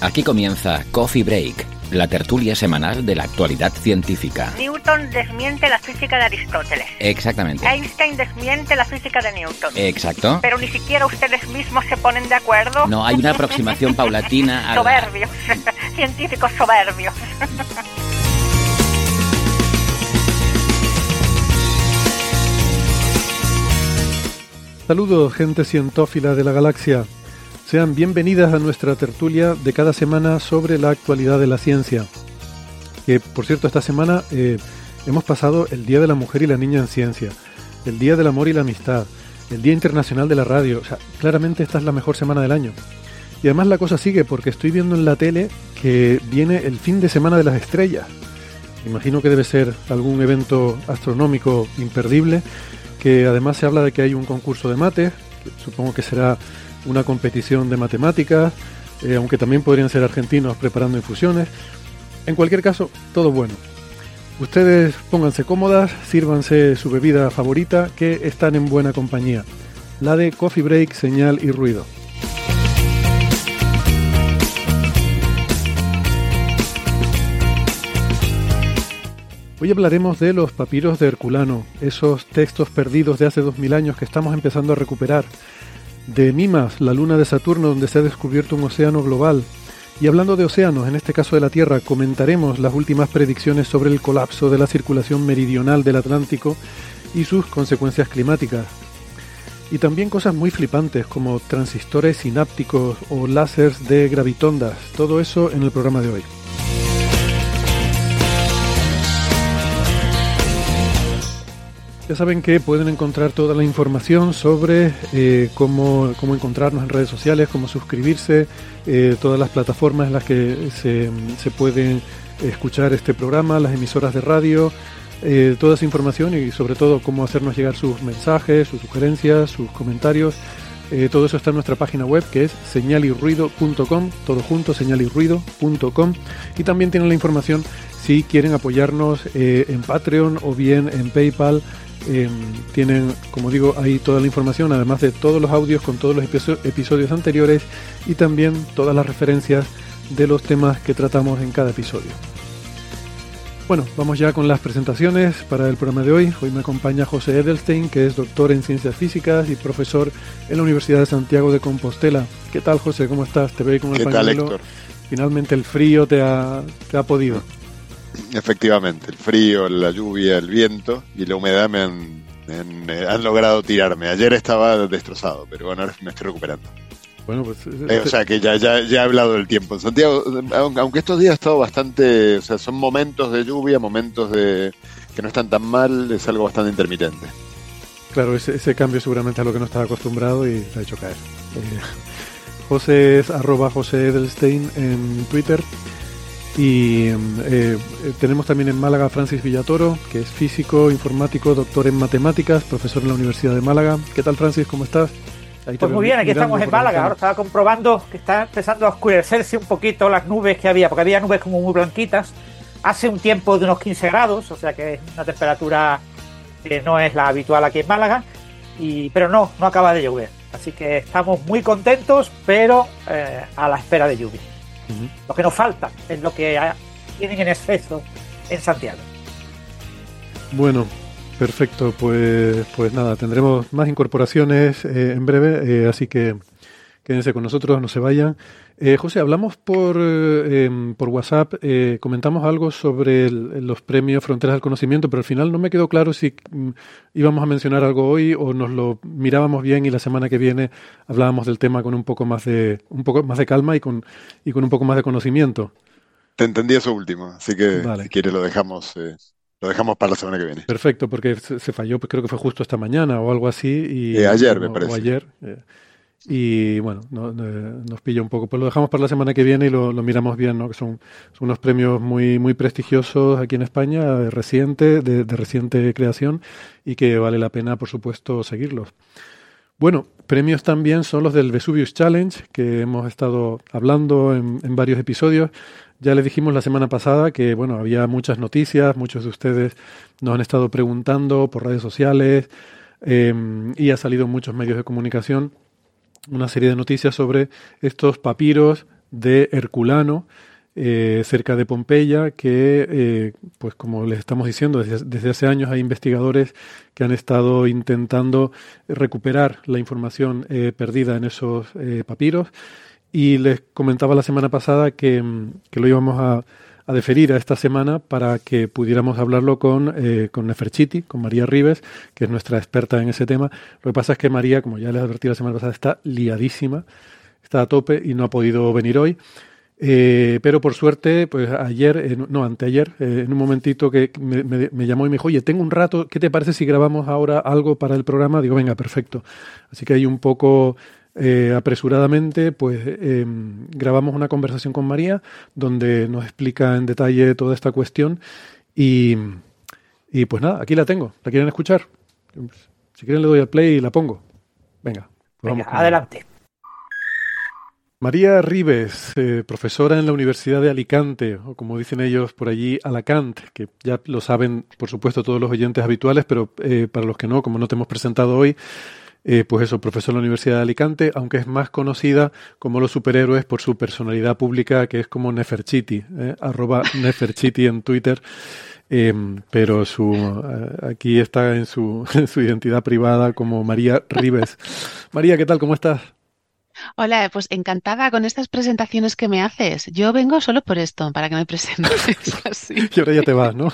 Aquí comienza Coffee Break, la tertulia semanal de la actualidad científica. Newton desmiente la física de Aristóteles. Exactamente. Einstein desmiente la física de Newton. Exacto. Pero ni siquiera ustedes mismos se ponen de acuerdo. No, hay una aproximación paulatina a la- Soberbios. Científicos soberbios. Saludos, gente cientófila de la galaxia. Sean bienvenidas a nuestra tertulia de cada semana sobre la actualidad de la ciencia. Que, por cierto, esta semana eh, hemos pasado el Día de la Mujer y la Niña en Ciencia, el Día del Amor y la Amistad, el Día Internacional de la Radio. O sea, claramente esta es la mejor semana del año. Y además la cosa sigue porque estoy viendo en la tele que viene el fin de semana de las estrellas. Imagino que debe ser algún evento astronómico imperdible, que además se habla de que hay un concurso de mates, supongo que será una competición de matemáticas, eh, aunque también podrían ser argentinos preparando infusiones. En cualquier caso, todo bueno. Ustedes pónganse cómodas, sírvanse su bebida favorita, que están en buena compañía. La de Coffee Break, Señal y Ruido. Hoy hablaremos de los papiros de Herculano, esos textos perdidos de hace 2000 años que estamos empezando a recuperar, de Mimas, la luna de Saturno donde se ha descubierto un océano global. Y hablando de océanos, en este caso de la Tierra, comentaremos las últimas predicciones sobre el colapso de la circulación meridional del Atlántico y sus consecuencias climáticas. Y también cosas muy flipantes como transistores sinápticos o láseres de gravitondas, todo eso en el programa de hoy. Ya saben que pueden encontrar toda la información sobre eh, cómo, cómo encontrarnos en redes sociales, cómo suscribirse, eh, todas las plataformas en las que se, se pueden escuchar este programa, las emisoras de radio, eh, toda esa información y sobre todo cómo hacernos llegar sus mensajes, sus sugerencias, sus comentarios. Eh, todo eso está en nuestra página web que es señalirruido.com, todo junto, señalirruido.com. Y también tienen la información si quieren apoyarnos en Patreon o bien en PayPal. Eh, tienen, como digo, ahí toda la información, además de todos los audios con todos los episo- episodios anteriores y también todas las referencias de los temas que tratamos en cada episodio. Bueno, vamos ya con las presentaciones para el programa de hoy. Hoy me acompaña José Edelstein, que es doctor en ciencias físicas y profesor en la Universidad de Santiago de Compostela. ¿Qué tal, José? ¿Cómo estás? Te veo con el ¿Qué tal. Héctor? Finalmente el frío te ha, te ha podido. Efectivamente, el frío, la lluvia, el viento y la humedad me han, me han, eh, han logrado tirarme. Ayer estaba destrozado, pero bueno, ahora me estoy recuperando. Bueno, pues Eh, o sea que ya, ya, ya he hablado del tiempo. Santiago, aun- aunque estos días ha estado bastante, o sea, son momentos de lluvia, momentos de que no están tan mal, es algo bastante intermitente. Claro, ese, ese cambio seguramente a lo que no estaba acostumbrado y te ha hecho caer. Eh, José es arroba José Edelstein en Twitter. Y eh, eh, tenemos también en Málaga a Francis Villatoro, que es físico, informático, doctor en matemáticas, profesor en la Universidad de Málaga. ¿Qué tal, Francis? ¿Cómo estás? Ahí Pues muy bien, aquí estamos en Málaga. Ahora estaba comprobando que está empezando a oscurecerse un poquito las nubes que había, porque había nubes como muy blanquitas. Hace un tiempo de unos 15 grados, o sea que es una temperatura que no es la habitual aquí en Málaga. Y, pero no, no acaba de llover. Así que estamos muy contentos, pero eh, a la espera de lluvia. Lo que nos falta es lo que tienen en exceso en Santiago. Bueno, perfecto. Pues, pues nada, tendremos más incorporaciones eh, en breve, eh, así que Quédense con nosotros, no se vayan. Eh, José, hablamos por, eh, em, por WhatsApp, eh, comentamos algo sobre el- los premios Fronteras del Conocimiento, pero al final no me quedó claro si mm, íbamos a mencionar algo hoy o nos lo mirábamos bien y la semana que viene hablábamos del tema con un poco más de, un poco más de calma y con, y con un poco más de conocimiento. Te entendí eso último, así que Vale. si quieres lo dejamos, eh, lo dejamos para la semana que viene. Perfecto, porque se, falló, pues creo que fue justo esta mañana o algo así. Y, Eh, ayer, me parece. O ayer. eh, y bueno, no- no- nos pilla un poco. Pues lo dejamos para la semana que viene y lo, miramos bien, ¿no? Que son, unos premios muy, muy prestigiosos aquí en España, reciente, de, reciente creación, y que vale la pena, por supuesto, seguirlos. Bueno, premios también son los del Vesuvius Challenge, que hemos estado hablando en, en varios episodios. Ya les dijimos la semana pasada que bueno, había muchas noticias, muchos de ustedes nos han estado preguntando por redes sociales eh, y ha salido en muchos medios de comunicación una serie de noticias sobre estos papiros de Herculano eh, cerca de Pompeya, que, eh, pues como les estamos diciendo, desde, desde hace años hay investigadores que han estado intentando recuperar la información eh, perdida en esos papiros. Y les comentaba la semana pasada que, que lo íbamos a, a deferir a esta semana para que pudiéramos hablarlo con, eh, con Neferchiti, con María Rives, que es nuestra experta en ese tema. Lo que pasa es que María, como ya les advertí la semana pasada, está liadísima, está a tope y no ha podido venir hoy. Eh, pero por suerte, pues ayer, no, anteayer, eh, en un momentito que me llamó y me dijo, oye, tengo un rato, ¿qué te parece si grabamos ahora algo para el programa? Digo, venga, perfecto. Así que hay un poco eh, apresuradamente, pues eh, grabamos una conversación con María donde nos explica en detalle toda esta cuestión y, y pues nada, aquí la tengo. ¿La quieren escuchar? Si quieren le doy al play y la pongo. Venga, pues Venga, vamos adelante. María Ribes, eh, profesora en la Universidad de Alicante, o como dicen ellos por allí, Alacant, que ya lo saben, por supuesto, todos los oyentes habituales, pero eh, para los que no, como no te hemos presentado hoy, eh, pues eso, profesora en la Universidad de Alicante, aunque es más conocida como los superhéroes por su personalidad pública, que es como Neferchiti, eh, arroba Neferchiti en Twitter. Eh, pero su eh, aquí está en su, en su identidad privada como María Ribes. María, ¿qué tal? ¿Cómo estás? Hola, pues encantada con estas presentaciones que me haces. Yo vengo solo por esto, para que me presentes así. Y ahora ya te vas, ¿no?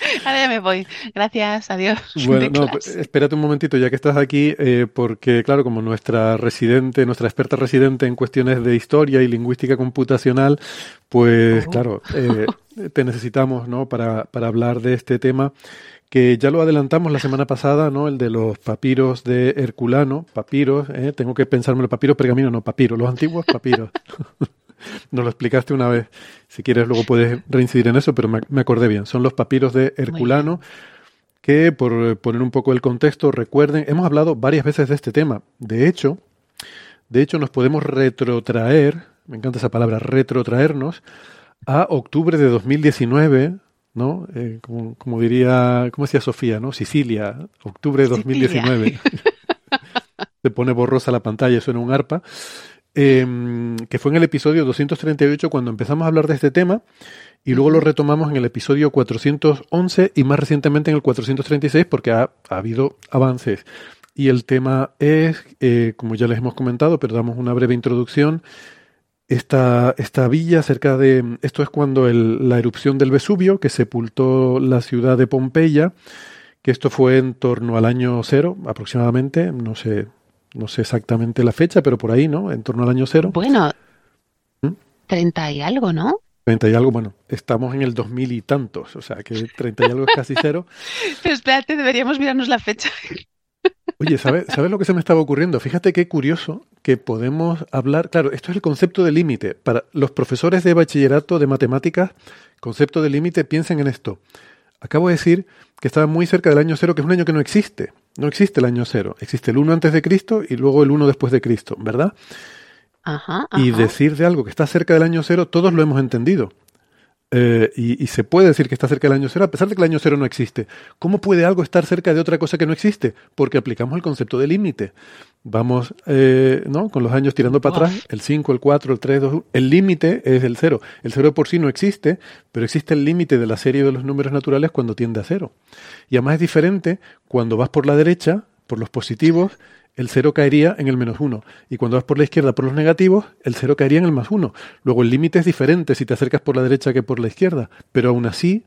Ahora ya me voy. Gracias, adiós. Bueno, no, pues, espérate un momentito ya que estás aquí, eh, porque claro, como nuestra residente, nuestra experta residente en cuestiones de historia y lingüística computacional, pues Oh. claro, eh, te necesitamos, ¿no? Para, para hablar de este tema que ya lo adelantamos la semana pasada, ¿no? El de los papiros de Herculano, papiros, ¿eh? tengo que pensarme los papiros, pergamino, no, papiros, los antiguos papiros. Nos lo explicaste una vez. Si quieres, luego puedes reincidir en eso, pero me, me acordé bien. Son los papiros de Herculano, que por poner un poco el contexto, recuerden, hemos hablado varias veces de este tema. De hecho, de hecho, nos podemos retrotraer, me encanta esa palabra, retrotraernos, a octubre de 2019, ¿no? Eh, como, como diría, ¿cómo decía Sofía, no? Sicilia, octubre de Sicilia. 2019. Se pone borrosa la pantalla, suena un arpa. Eh, que fue en el episodio 238 cuando empezamos a hablar de este tema y luego lo retomamos en el episodio 411 y más recientemente en el 436 porque ha, ha habido avances. Y el tema es, eh, como ya les hemos comentado, pero damos una breve introducción, esta, esta villa cerca de... Esto es cuando el- la erupción del Vesubio, que sepultó la ciudad de Pompeya, que esto fue en torno al año cero aproximadamente, no sé, no sé exactamente la fecha, pero por ahí, ¿no? En torno al año cero. Bueno, ¿Mm? 30 y algo, ¿no? 30 y algo, bueno, estamos en el 2000 y tantos, o sea que 30 y algo es casi cero. Pero espérate, deberíamos mirarnos la fecha. Oye, ¿sabes, ¿sabes lo que se me estaba ocurriendo? Fíjate qué curioso que podemos hablar, claro, esto es el concepto de límite. Para los profesores de bachillerato de matemáticas, concepto de límite, piensen en esto. Acabo de decir que estaba muy cerca del año cero, que es un año que no existe. No existe el año cero. Existe el 1 antes de Cristo y luego el 1 después de Cristo, ¿verdad? Ajá, Y decir de algo que está cerca del año cero, todos lo hemos entendido. Eh, y, y se puede decir que está cerca del año cero a pesar de que el año cero no existe. ¿Cómo puede algo estar cerca de otra cosa que no existe? Porque aplicamos el concepto de límite. Vamos eh, ¿no? con los años tirando para atrás, el 5, el 4, el 3, 2, el límite es el cero. El cero por sí no existe, pero existe el límite de la serie de los números naturales cuando tiende a cero. Y además es diferente cuando vas por la derecha, por los positivos, el cero caería en el menos uno. Y cuando vas por la izquierda por los negativos, el cero caería en el más uno. Luego el límite es diferente si te acercas por la derecha que por la izquierda. Pero aún así...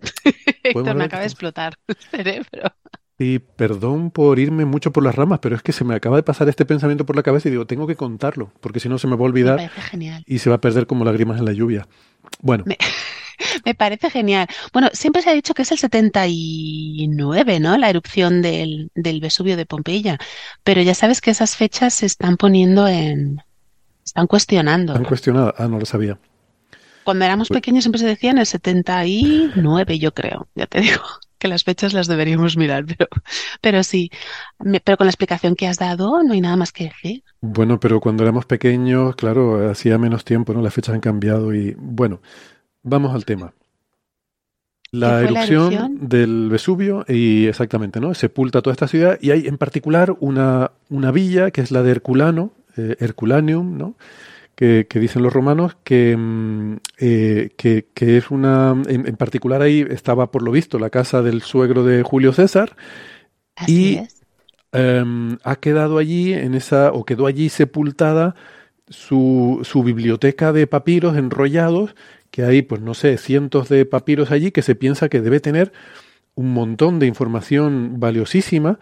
Héctor, me acaba de explotar el cerebro. Y perdón por irme mucho por las ramas, pero es que se me acaba de pasar este pensamiento por la cabeza y digo, tengo que contarlo, porque si no se me va a olvidar y se va a perder como lágrimas en la lluvia. Bueno. Me, me, parece genial. Bueno, siempre se ha dicho que es el 79, ¿no? La erupción del, del Vesubio de Pompeya, pero ya sabes que esas fechas se están poniendo en... están cuestionando. ¿Están cuestionadas? Ah, no lo sabía. Cuando éramos pues pequeños siempre se decía en el 79, yo creo, ya te digo que las fechas las deberíamos mirar, pero, pero sí, pero con la explicación que has dado no hay nada más que decir. Bueno, pero cuando éramos pequeños, claro, hacía menos tiempo, ¿no? Las fechas han cambiado y bueno, vamos al tema. La erupción, la erupción, del Vesubio y exactamente, ¿no? Sepulta toda esta ciudad y hay en particular una, una villa que es la de Herculano, eh, Herculaneum, ¿no? Que, dicen los romanos, que, mm, eh, que, es una, en, particular ahí estaba por lo visto la casa del suegro de Julio César y em, ha quedado allí en esa, o quedó allí sepultada su, su biblioteca de papiros enrollados, que hay, pues no sé, cientos de papiros allí que se piensa que debe tener un montón de información valiosísima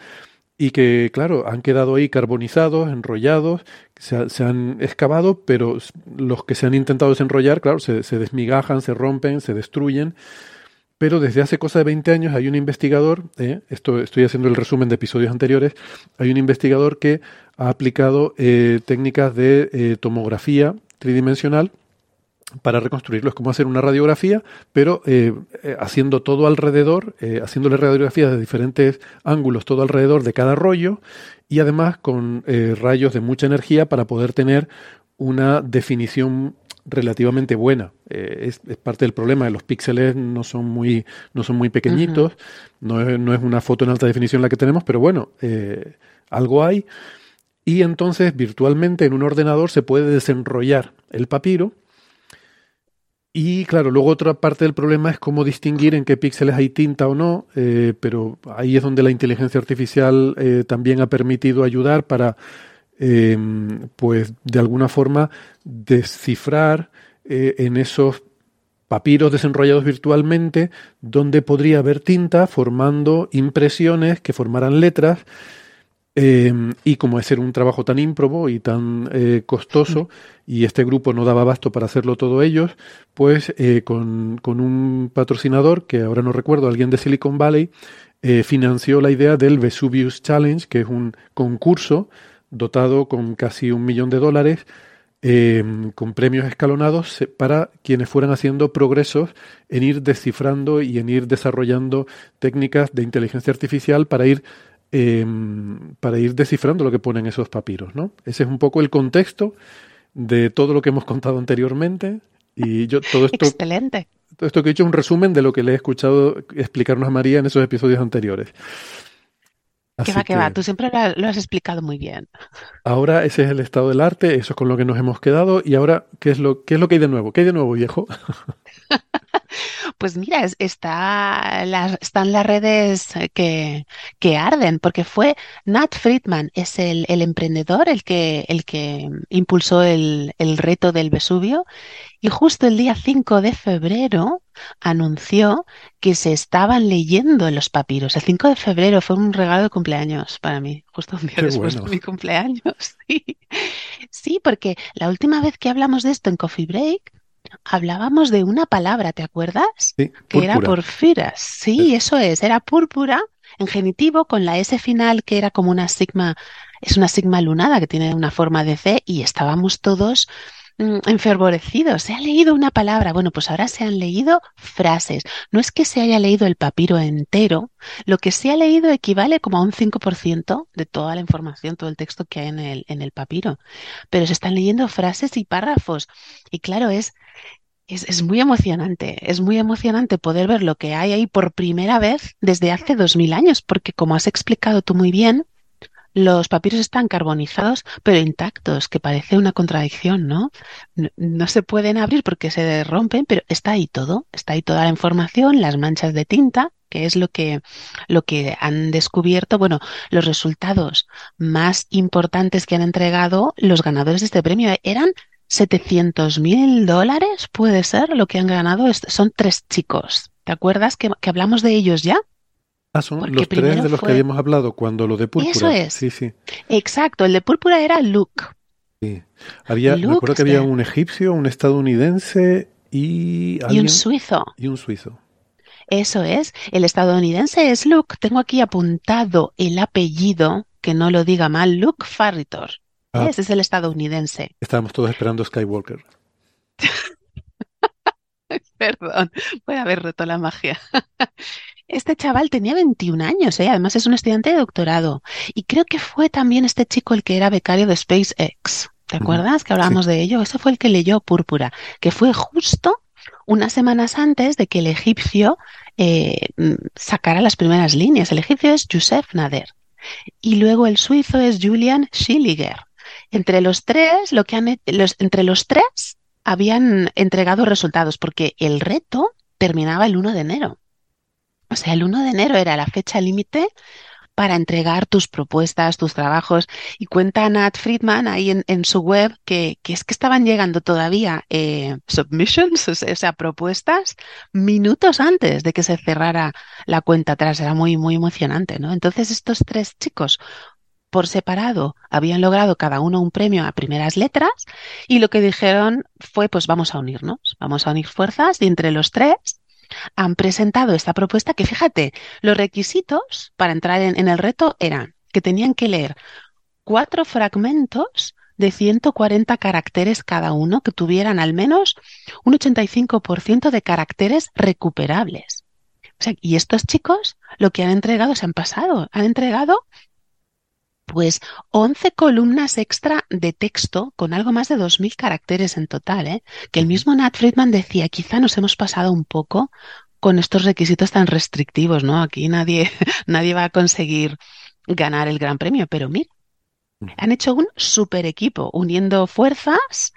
y que, claro, han quedado ahí carbonizados, enrollados, se, han excavado, pero los que se han intentado desenrollar, claro, se, desmigajan, se rompen, se destruyen. Pero desde hace cosa de 20 años hay un investigador, eh, esto estoy haciendo el resumen de episodios anteriores, hay un investigador que ha aplicado eh, técnicas de eh, tomografía tridimensional para reconstruirlo. Es como hacer una radiografía, pero eh, eh, haciendo todo alrededor, eh, haciéndole radiografías de diferentes ángulos, todo alrededor de cada rollo, y además con rayos de mucha energía para poder tener una definición relativamente buena. Es, parte del problema. Los píxeles no son muy, no son muy pequeñitos, no, es, no, es, una foto en alta definición la que tenemos, pero bueno, algo hay. Y entonces virtualmente en un ordenador se puede desenrollar el papiro y claro, luego otra parte del problema es cómo distinguir en qué píxeles hay tinta o no, eh, pero ahí es donde la inteligencia artificial eh, también ha permitido ayudar para, em, pues, de alguna forma descifrar eh, en esos papiros desenrollados virtualmente donde podría haber tinta formando impresiones que formaran letras Em, y como es ser un trabajo tan ímprobo y tan eh, costoso, y este grupo no daba abasto para hacerlo todo ellos, pues eh, con, un patrocinador, que ahora no recuerdo, alguien de Silicon Valley, eh, financió la idea del Vesuvius Challenge, que es un concurso dotado con casi un millón de dólares, em, con premios escalonados para quienes fueran haciendo progresos en ir descifrando y en ir desarrollando técnicas de inteligencia artificial para ir Em, para ir descifrando lo que ponen esos papiros, ¿no? Ese es un poco el contexto de todo lo que hemos contado anteriormente. Y yo todo esto. Excelente. Todo esto que he hecho es un resumen de lo que le he escuchado explicarnos a María en esos episodios anteriores. que va, que, va, tú siempre lo has explicado muy bien. Ahora ese es el estado del arte, eso es con lo que nos hemos quedado. Y ahora, ¿qué es lo, qué es lo que hay de nuevo? ¿Qué hay de nuevo, viejo? Pues mira, está están las redes que, que, arden, porque fue Nat Friedman, es el, el emprendedor, el que, el que impulsó el, el, reto del Vesubio, y justo el día 5 de febrero anunció que se estaban leyendo los papiros. El 5 de febrero fue un regalo de cumpleaños para mí, justo un día después de mi cumpleaños. Sí. sí, porque la última vez que hablamos de esto en Coffee Break, hablábamos de una palabra, ¿te acuerdas? Sí, que era porfiras. Sí, eso es, era púrpura en genitivo con la S final que era como una sigma, es una sigma lunada que tiene una forma de C y estábamos todos enfervorecidos. Se ha leído una palabra. Bueno, pues ahora se han leído frases. No es que se haya leído el papiro entero. Lo que se ha leído equivale como a un 5% de toda la información, todo el texto que hay en el, en el papiro. Pero se están leyendo frases y párrafos. Y claro, es es, muy emocionante, es muy emocionante poder ver lo que hay ahí por primera vez desde hace dos mil años, porque como has explicado tú muy bien, los papiros están carbonizados pero intactos, que parece una contradicción, ¿no? ¿no? Se pueden abrir porque se rompen, pero está ahí todo, está ahí toda la información, las manchas de tinta, que es lo que, lo que han descubierto, bueno, los resultados más importantes que han entregado los ganadores de este premio eran 700 mil dólares, puede ser, lo que han ganado. Son tres chicos. ¿Te acuerdas que hablamos de ellos ya? Ah, son Porque los tres de los fue... que habíamos hablado cuando lo de púrpura. Eso es. Sí, sí. Exacto, el de púrpura era Luke. Sí. Había, Luke, me acuerdo que había un egipcio, un estadounidense y... ¿alguien? Y un suizo. Y un suizo. Eso es. El estadounidense es Luke. Tengo aquí apuntado el apellido, que no lo diga mal, Luke Farritor. Ah. Ese es el estadounidense. Estábamos todos esperando Skywalker. Perdón, puede haber roto la magia. Este chaval tenía 21 años, ¿eh? además es un estudiante de doctorado. Y creo que fue también este chico el que era becario de SpaceX. ¿Te acuerdas que hablábamos sí. de ello? Ese fue el que leyó Púrpura, que fue justo unas semanas antes de que el egipcio eh, sacara las primeras líneas. El egipcio es Youssef Nader y luego el suizo es Julian Schilliger. Entre los tres, lo que han, los, entre los tres habían entregado resultados porque el reto terminaba el 1 de enero. O sea, el 1 de enero era la fecha límite para entregar tus propuestas, tus trabajos. Y cuenta Nat Friedman ahí en, en su web que, que, es que estaban llegando todavía eh, submissions, o sea, propuestas, minutos antes de que se cerrara la cuenta atrás. Era muy, muy emocionante, ¿no? Entonces estos tres chicos por separado habían logrado cada uno un premio a primeras letras y lo que dijeron fue pues vamos a unirnos, vamos a unir fuerzas y entre los tres han presentado esta propuesta que fíjate, los requisitos para entrar en, el reto eran que tenían que leer cuatro fragmentos de 140 caracteres cada uno que tuvieran al menos un 85% de caracteres recuperables. O sea, y estos chicos lo que han entregado se han pasado, han entregado pues 11 columnas extra de texto con algo más de 2.000 caracteres en total, ¿eh? que el mismo Nat Friedman decía, quizá nos hemos pasado un poco con estos requisitos tan restrictivos, ¿no? Aquí nadie, nadie va a conseguir ganar el gran premio, pero mira, han hecho un super equipo uniendo fuerzas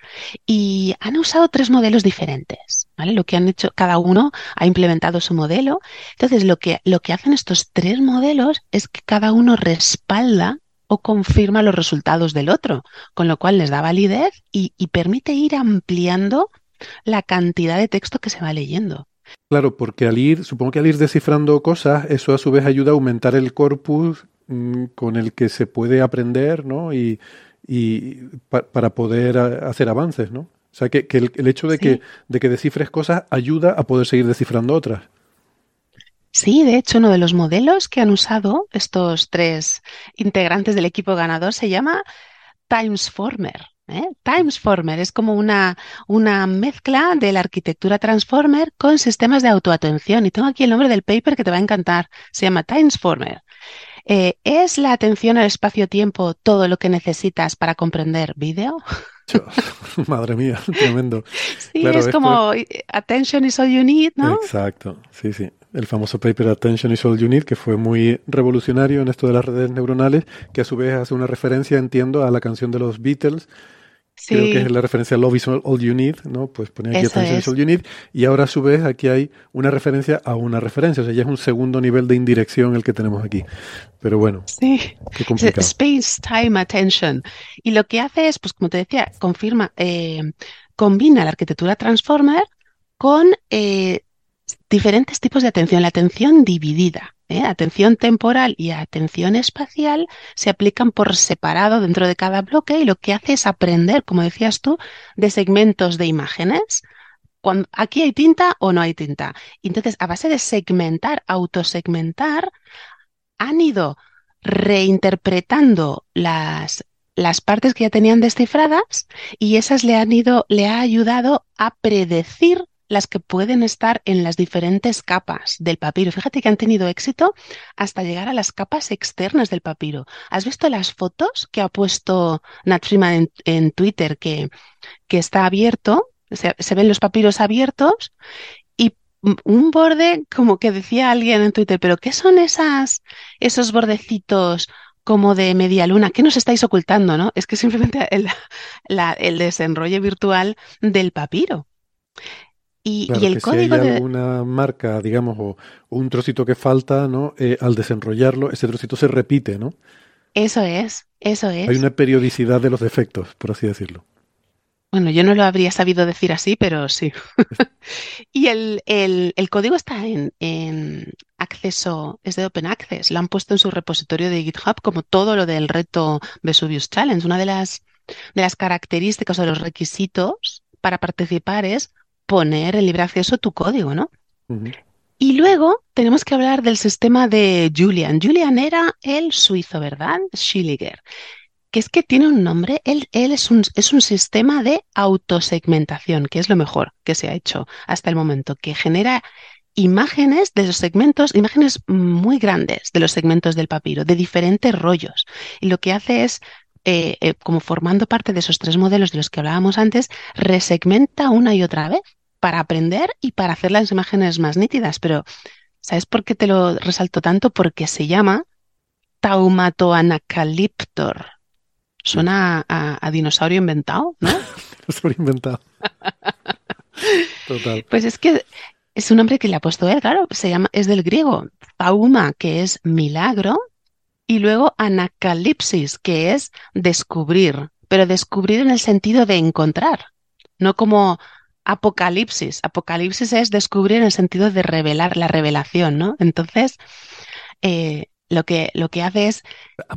y han usado tres modelos diferentes. ¿Vale? Lo que han hecho, cada uno ha implementado su modelo. Entonces, lo que, lo que hacen estos tres modelos es que cada uno respalda o confirma los resultados del otro, con lo cual les da validez y, y permite ir ampliando la cantidad de texto que se va leyendo. Claro, porque al ir, supongo que al ir descifrando cosas, eso a su vez ayuda a aumentar el corpus mmm, con el que se puede aprender, ¿no? Y, y pa para poder hacer avances, ¿no? O sea, que, que el, el, hecho de, sí. que, de que descifres cosas ayuda a poder seguir descifrando otras. Sí, de hecho, uno de los modelos que han usado estos tres integrantes del equipo ganador se llama Timesformer. ¿eh? Timesformer es como una, una mezcla de la arquitectura Transformer con sistemas de autoatención. Y tengo aquí el nombre del paper que te va a encantar. Se llama Timesformer. Eh, ¿Es la atención al espacio-tiempo todo lo que necesitas para comprender vídeo? Madre mía, tremendo. Sí, claro, es como es... attention is all you need, ¿no? Exacto, sí, sí el famoso paper Attention is All You Need, que fue muy revolucionario en esto de las redes neuronales, que a su vez hace una referencia, entiendo, a la canción de los Beatles. Sí. Creo que es la referencia a Love is All You Need, ¿no? Pues pone aquí Eso Attention es. is All You Need. Y ahora a su vez aquí hay una referencia a una referencia. O sea, ya es un segundo nivel de indirección el que tenemos aquí. Pero bueno, sí. qué complicado. Space Time Attention. Y lo que hace es, pues como te decía, confirma, eh, combina la arquitectura Transformer con eh, diferentes tipos de atención. La atención dividida, ¿eh? atención temporal y atención espacial se aplican por separado dentro de cada bloque y lo que hace es aprender, como decías tú, de segmentos de imágenes. Cuando, aquí hay tinta o no hay tinta. Entonces, a base de segmentar, autosegmentar, han ido reinterpretando las, las partes que ya tenían descifradas y esas le han ido, le ha ayudado a predecir las que pueden estar en las diferentes capas del papiro. Fíjate que han tenido éxito hasta llegar a las capas externas del papiro. ¿Has visto las fotos que ha puesto Nat Freeman en, en Twitter que, que está abierto? Se, ven los papiros abiertos y un borde, como que decía alguien en Twitter, pero ¿qué son esas, esos bordecitos como de media luna. ¿Qué nos estáis ocultando, no? Es que simplemente el, la- el desenrollo virtual del papiro. Y, Claro, y el que código si hay de... alguna marca, digamos, o, o un trocito que falta, ¿no? Eh, al desenrollarlo, ese trocito se repite, ¿no? Eso es, eso es. Hay una periodicidad de los defectos, por así decirlo. Bueno, yo no lo habría sabido decir así, pero sí. Y el, el- el código está en, en acceso, es de Open Access. Lo han puesto en su repositorio de GitHub como todo lo del reto Vesuvius Challenge. Una de las, de las características o los requisitos para participar es poner en libre acceso tu código, ¿no? Y luego tenemos que hablar del sistema de Julian. Julian era el suizo, ¿verdad? Schilliger. Que es que tiene un nombre, él, él es un, es un sistema de autosegmentación, que es lo mejor que se ha hecho hasta el momento, que genera imágenes de los segmentos, imágenes muy grandes de los segmentos del papiro, de diferentes rollos. Y lo que hace es, eh, eh, como formando parte de esos tres modelos de los que hablábamos antes, resegmenta una y otra vez para aprender y para hacer las imágenes más nítidas. Pero, ¿sabes por qué te lo resalto tanto? Porque se llama Taumatoanacaliptor. Suena a, a dinosaurio inventado, ¿no? Sobre inventado. Total. Pues es que es un nombre que le ha puesto él, claro, se llama, es del griego, tauma, que es milagro, y luego anacalipsis, que es descubrir, pero descubrir en el sentido de encontrar, no como apocalipsis. Apocalipsis es descubrir en el sentido de revelar, la revelación, ¿no? Entonces, eh, lo que, lo que hace es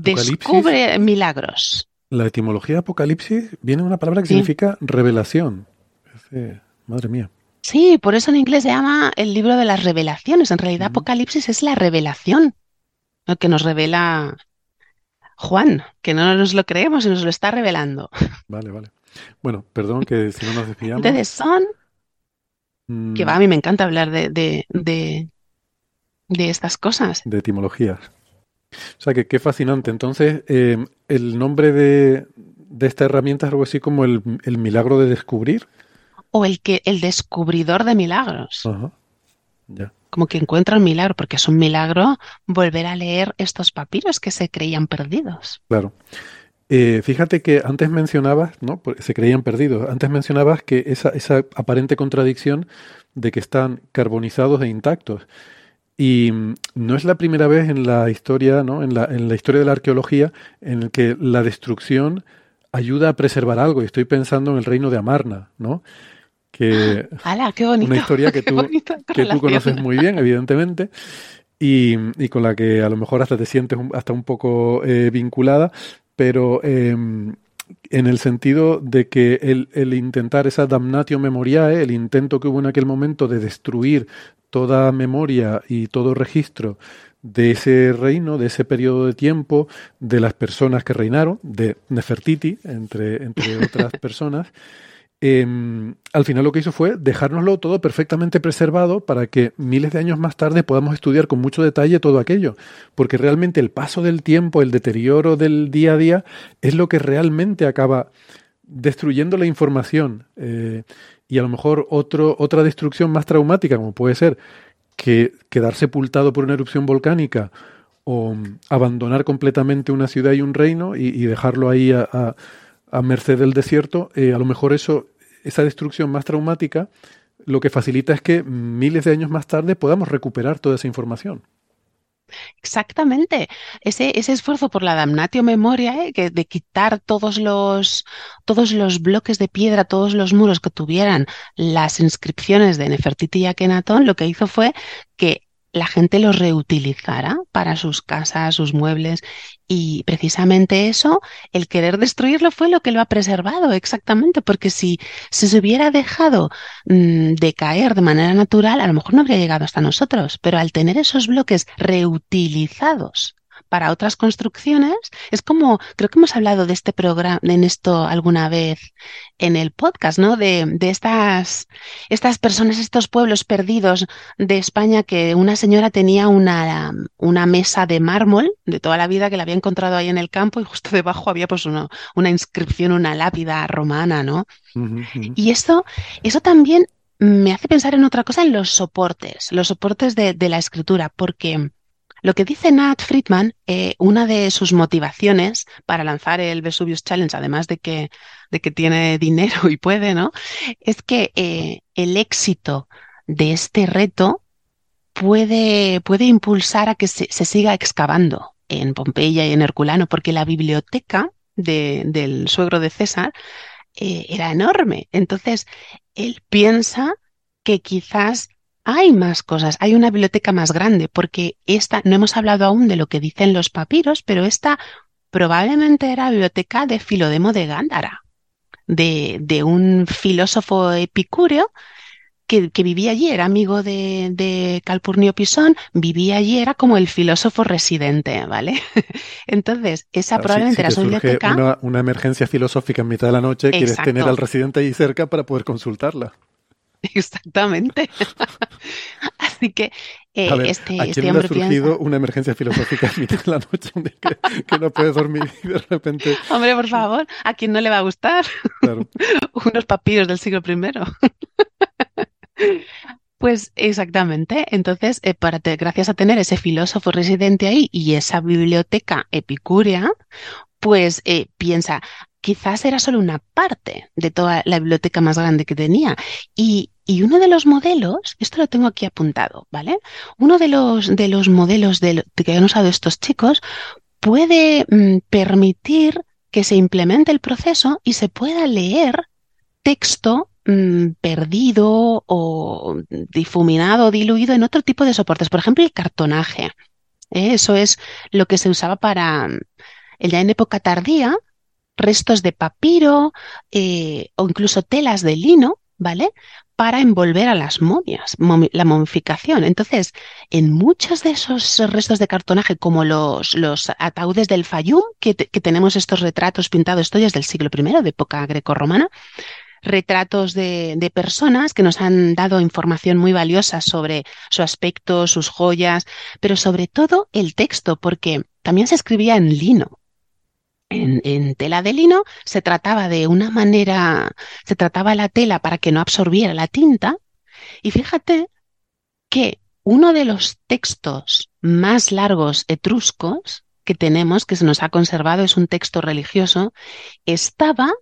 descubre milagros. la etimología de apocalipsis viene de una palabra que Sí. significa revelación. Madre mía. Sí, por eso en inglés se llama el libro de las revelaciones. En realidad. Apocalipsis es la revelación, lo que nos revela Juan, que no nos lo creemos y nos lo está revelando. Vale, vale. Bueno, perdón que si no nos desviamos. Son, mm, que va, a mí me encanta hablar de, de, de, de estas cosas. de etimologías. O sea, que qué fascinante. Entonces, eh, el nombre de, de esta herramienta es algo así como el, el milagro de descubrir. O el que, el descubridor de milagros, Ajá. Ya. como que encuentra un milagro, porque es un milagro volver a leer estos papiros que se creían perdidos. Claro. Eh, fíjate que antes mencionabas, ¿no? Se creían perdidos. Antes mencionabas que esa, esa aparente contradicción de que están carbonizados e intactos. Y mm, no es la primera vez en la historia, ¿no? En la, en la historia de la arqueología en el que la destrucción ayuda a preservar algo. Y estoy pensando en el reino de Amarna, ¿no? Que ¡Hala, qué bonito! una historia que tú, que tú conoces muy bien, evidentemente, y, y con la que a lo mejor hasta te sientes un- hasta un poco eh, vinculada, pero eh, en el sentido de que el, el intentar esa damnatio memoriae, el intento que hubo en aquel momento de destruir toda memoria y todo registro de ese reino, de ese periodo de tiempo, de las personas que reinaron, de Nefertiti, entre, entre otras personas, eh, al final lo que hizo fue dejárnoslo todo perfectamente preservado para que miles de años más tarde podamos estudiar con mucho detalle todo aquello. Porque realmente el paso del tiempo, el deterioro del día a día, es lo que realmente acaba destruyendo la información. Eh, y a lo mejor otro, otra destrucción más traumática, como puede ser que quedar sepultado por una erupción volcánica o mm, abandonar completamente una ciudad y un reino y, dejarlo ahí a- a merced del desierto, eh, a lo mejor eso, esa destrucción más traumática, lo que facilita es que miles de años más tarde podamos recuperar toda esa información. Exactamente. Ese, ese esfuerzo por la damnatio memoria, que de quitar todos los, todos los bloques de piedra, todos los muros que tuvieran las inscripciones de Nefertiti y Akenatón, lo que hizo fue que la gente los reutilizara para sus casas, sus muebles, y precisamente eso, el querer destruirlo fue lo que lo ha preservado, exactamente, porque si, si se hubiera dejado mm, decaer de manera natural, a lo mejor no habría llegado hasta nosotros, pero al tener esos bloques reutilizados para otras construcciones, es como, creo que hemos hablado de este programa, en esto alguna vez en el podcast, ¿no? De, de estas, estas personas, estos pueblos perdidos de España que una señora tenía una, una mesa de mármol de toda la vida que la había encontrado ahí en el campo y justo debajo había pues una, una inscripción, una lápida romana, ¿no? Y esto, eso también me hace pensar en otra cosa, en los soportes, los soportes de, de la escritura, porque Lo que dice Nat Friedman, eh, una de sus motivaciones para lanzar el Vesuvius Challenge, además de que, de que tiene dinero y puede, ¿no? Es que eh, el éxito de este reto puede, puede impulsar a que se, siga excavando en Pompeya y en Herculano, porque la biblioteca del suegro de César eh, era enorme. Entonces, él piensa que quizás hay más cosas, hay una biblioteca más grande, porque esta, no hemos hablado aún de lo que dicen los papiros, pero esta probablemente era biblioteca de Filodemo de Gándara, de, de un filósofo epicúreo que, vivía allí, era amigo de, de, Calpurnio Pisón, vivía allí, era como el filósofo residente, ¿vale? Entonces, esa probablemente era su biblioteca. Una, emergencia filosófica en mitad de la noche, quieres tener al residente ahí cerca para poder consultarla. Exactamente. Así que eh, este, ¿a este quién ha surgido una emergencia filosófica en mitad de la noche que, no puede dormir y de repente... Hombre, por favor, ¿a quién no le va a gustar? Unos papiros del siglo I. Pues exactamente. Entonces, eh, para gracias a tener ese filósofo residente ahí y esa biblioteca epicúrea, pues eh, piensa, quizás era solo una parte de toda la biblioteca más grande que tenía. Y, uno de los modelos, esto lo tengo aquí apuntado, ¿vale? Uno de los, de los modelos de, que han usado estos chicos puede mm, permitir que se implemente el proceso y se pueda leer texto mm, perdido o difuminado, diluido en otro tipo de soportes. Por ejemplo, el cartonaje. ¿eh? Eso es lo que se usaba para, ya en época tardía, restos de papiro eh, o incluso telas de lino, ¿vale? Para envolver a las momias, la momificación. Entonces, en muchos de esos restos de cartonaje, como los, los ataúdes del Fayum, que, tenemos estos retratos pintados, esto ya es del siglo I, de época grecorromana, retratos de, de, personas que nos han dado información muy valiosa sobre su aspecto, sus joyas, pero sobre todo el texto, porque también se escribía en lino en, tela de lino se trataba de una manera, se trataba la tela para que no absorbiera la tinta. Y fíjate que uno de los textos más largos etruscos que tenemos, que se nos ha conservado, es un texto religioso, estaba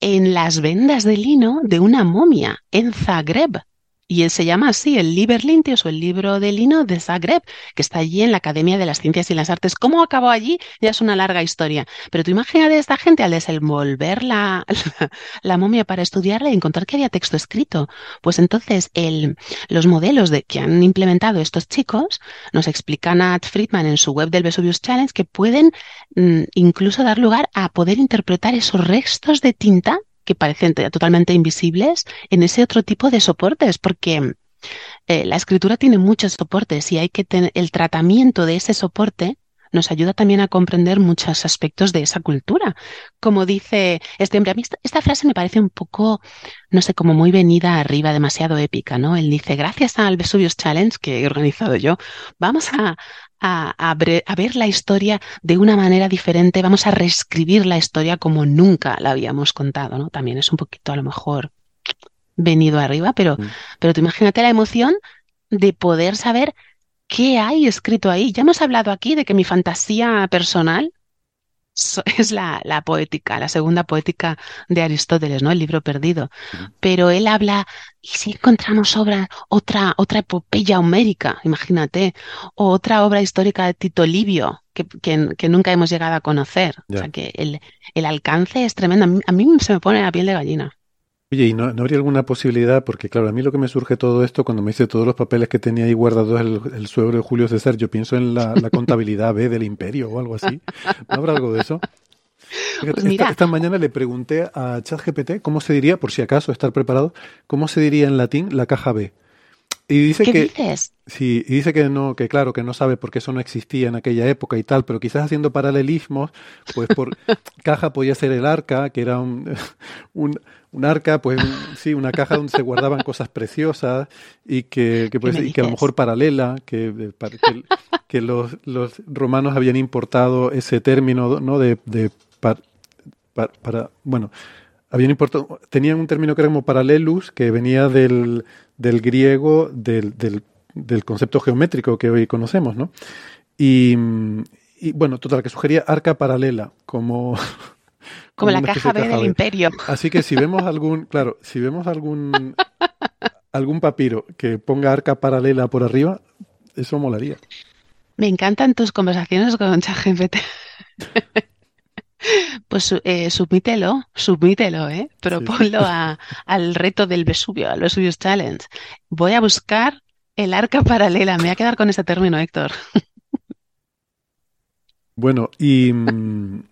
en las vendas de lino de una momia en Zagreb, y él se llama así, el Liber Lintios o el libro de lino de Zagreb, que está allí en la Academia de las Ciencias y las Artes. ¿Cómo acabó allí? Ya es una larga historia. Pero tú imagínate esta gente al desenvolver la, la, momia para estudiarla y encontrar que había texto escrito. Pues entonces el, los modelos de, que han implementado estos chicos nos explican a Friedman en su web del Vesuvius Challenge que pueden mm, incluso dar lugar a poder interpretar esos restos de tinta que parecen totalmente invisibles en ese otro tipo de soportes, porque eh, la escritura tiene muchos soportes y hay que tener el tratamiento de ese soporte nos ayuda también a comprender muchos aspectos de esa cultura. Como dice este hombre, a mí esta, frase me parece un poco, no sé, como muy venida arriba, demasiado épica, ¿no? Él dice, gracias al Vesuvius Challenge que he organizado yo, vamos a, a, ver la historia de una manera diferente, vamos a reescribir la historia como nunca la habíamos contado, ¿no? También es un poquito a lo mejor venido arriba, pero, mm. pero tú imagínate la emoción de poder saber qué hay escrito ahí. Ya hemos hablado aquí de que mi fantasía personal es la, la, poética, la segunda poética de Aristóteles, ¿no? El libro perdido. Pero él habla, ¿y si encontramos obra, otra, otra epopeya homérica, imagínate, o otra obra histórica de Tito Livio, que, que, nunca hemos llegado a conocer? O sea que el, el alcance es tremendo. A mí, a mí se me pone la piel de gallina. Oye, ¿y no, habría alguna posibilidad? Porque claro, a mí lo que me surge todo esto, cuando me dice todos los papeles que tenía ahí guardados el, el suegro de Julio César, yo pienso en la, contabilidad B del imperio o algo así. ¿No habrá algo de eso? Pues esta, mañana le pregunté a ChatGPT cómo se diría, por si acaso estar preparado, cómo se diría en latín la caja B. Y dice ¿Qué que dices? sí, y dice que no, que claro, que no sabe por qué eso no existía en aquella época y tal, pero quizás haciendo paralelismos, pues por caja podía ser el arca, que era un, un un arca, pues sí, una caja donde se guardaban cosas preciosas y que, que, pues, y que a lo mejor paralela, que, que, los, los, romanos habían importado ese término, ¿no? De, de para, bueno, habían importado, tenían un término que era como paralelus, que venía del, del griego, del, del, del concepto geométrico que hoy conocemos, ¿no? Y, y bueno, total, que sugería arca paralela como... Como la caja B de del imperio. Así que si vemos algún, claro, si vemos algún algún papiro que ponga arca paralela por arriba, eso molaría. Me encantan tus conversaciones con ChatGPT. Pues eh, submítelo, submítelo, ¿eh? Proponlo a- al reto del Vesubio, al Vesuvius Challenge. Voy a buscar el arca paralela. Me voy a quedar con ese término, Héctor. Bueno, y mm,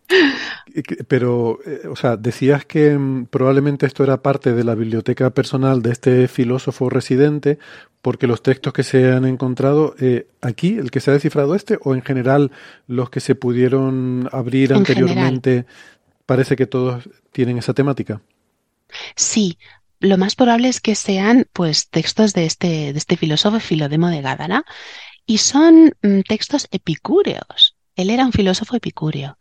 pero, eh, o sea, decías que mm, probablemente esto era parte de la biblioteca personal de este filósofo residente, porque los textos que se han encontrado eh, aquí, el que se ha descifrado este, o en general los que se pudieron abrir En anteriormente, parece que todos tienen esa temática. Sí, lo más probable es que sean pues textos de este, de este filósofo Filodemo de Gádara y son mm, textos epicúreos. Él era un filósofo epicúreo.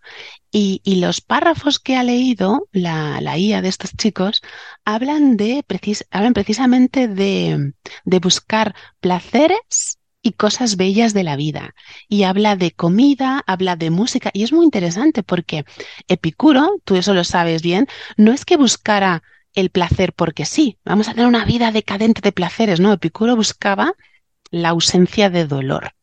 Y, y los párrafos que ha leído la, la IA de estos chicos hablan de precis- hablan precisamente de, de buscar placeres y cosas bellas de la vida. Y habla de comida, habla de música. Y es muy interesante porque Epicuro, tú eso lo sabes bien, no es que buscara el placer porque sí, vamos a tener una vida decadente de placeres, no, Epicuro buscaba la ausencia de dolor,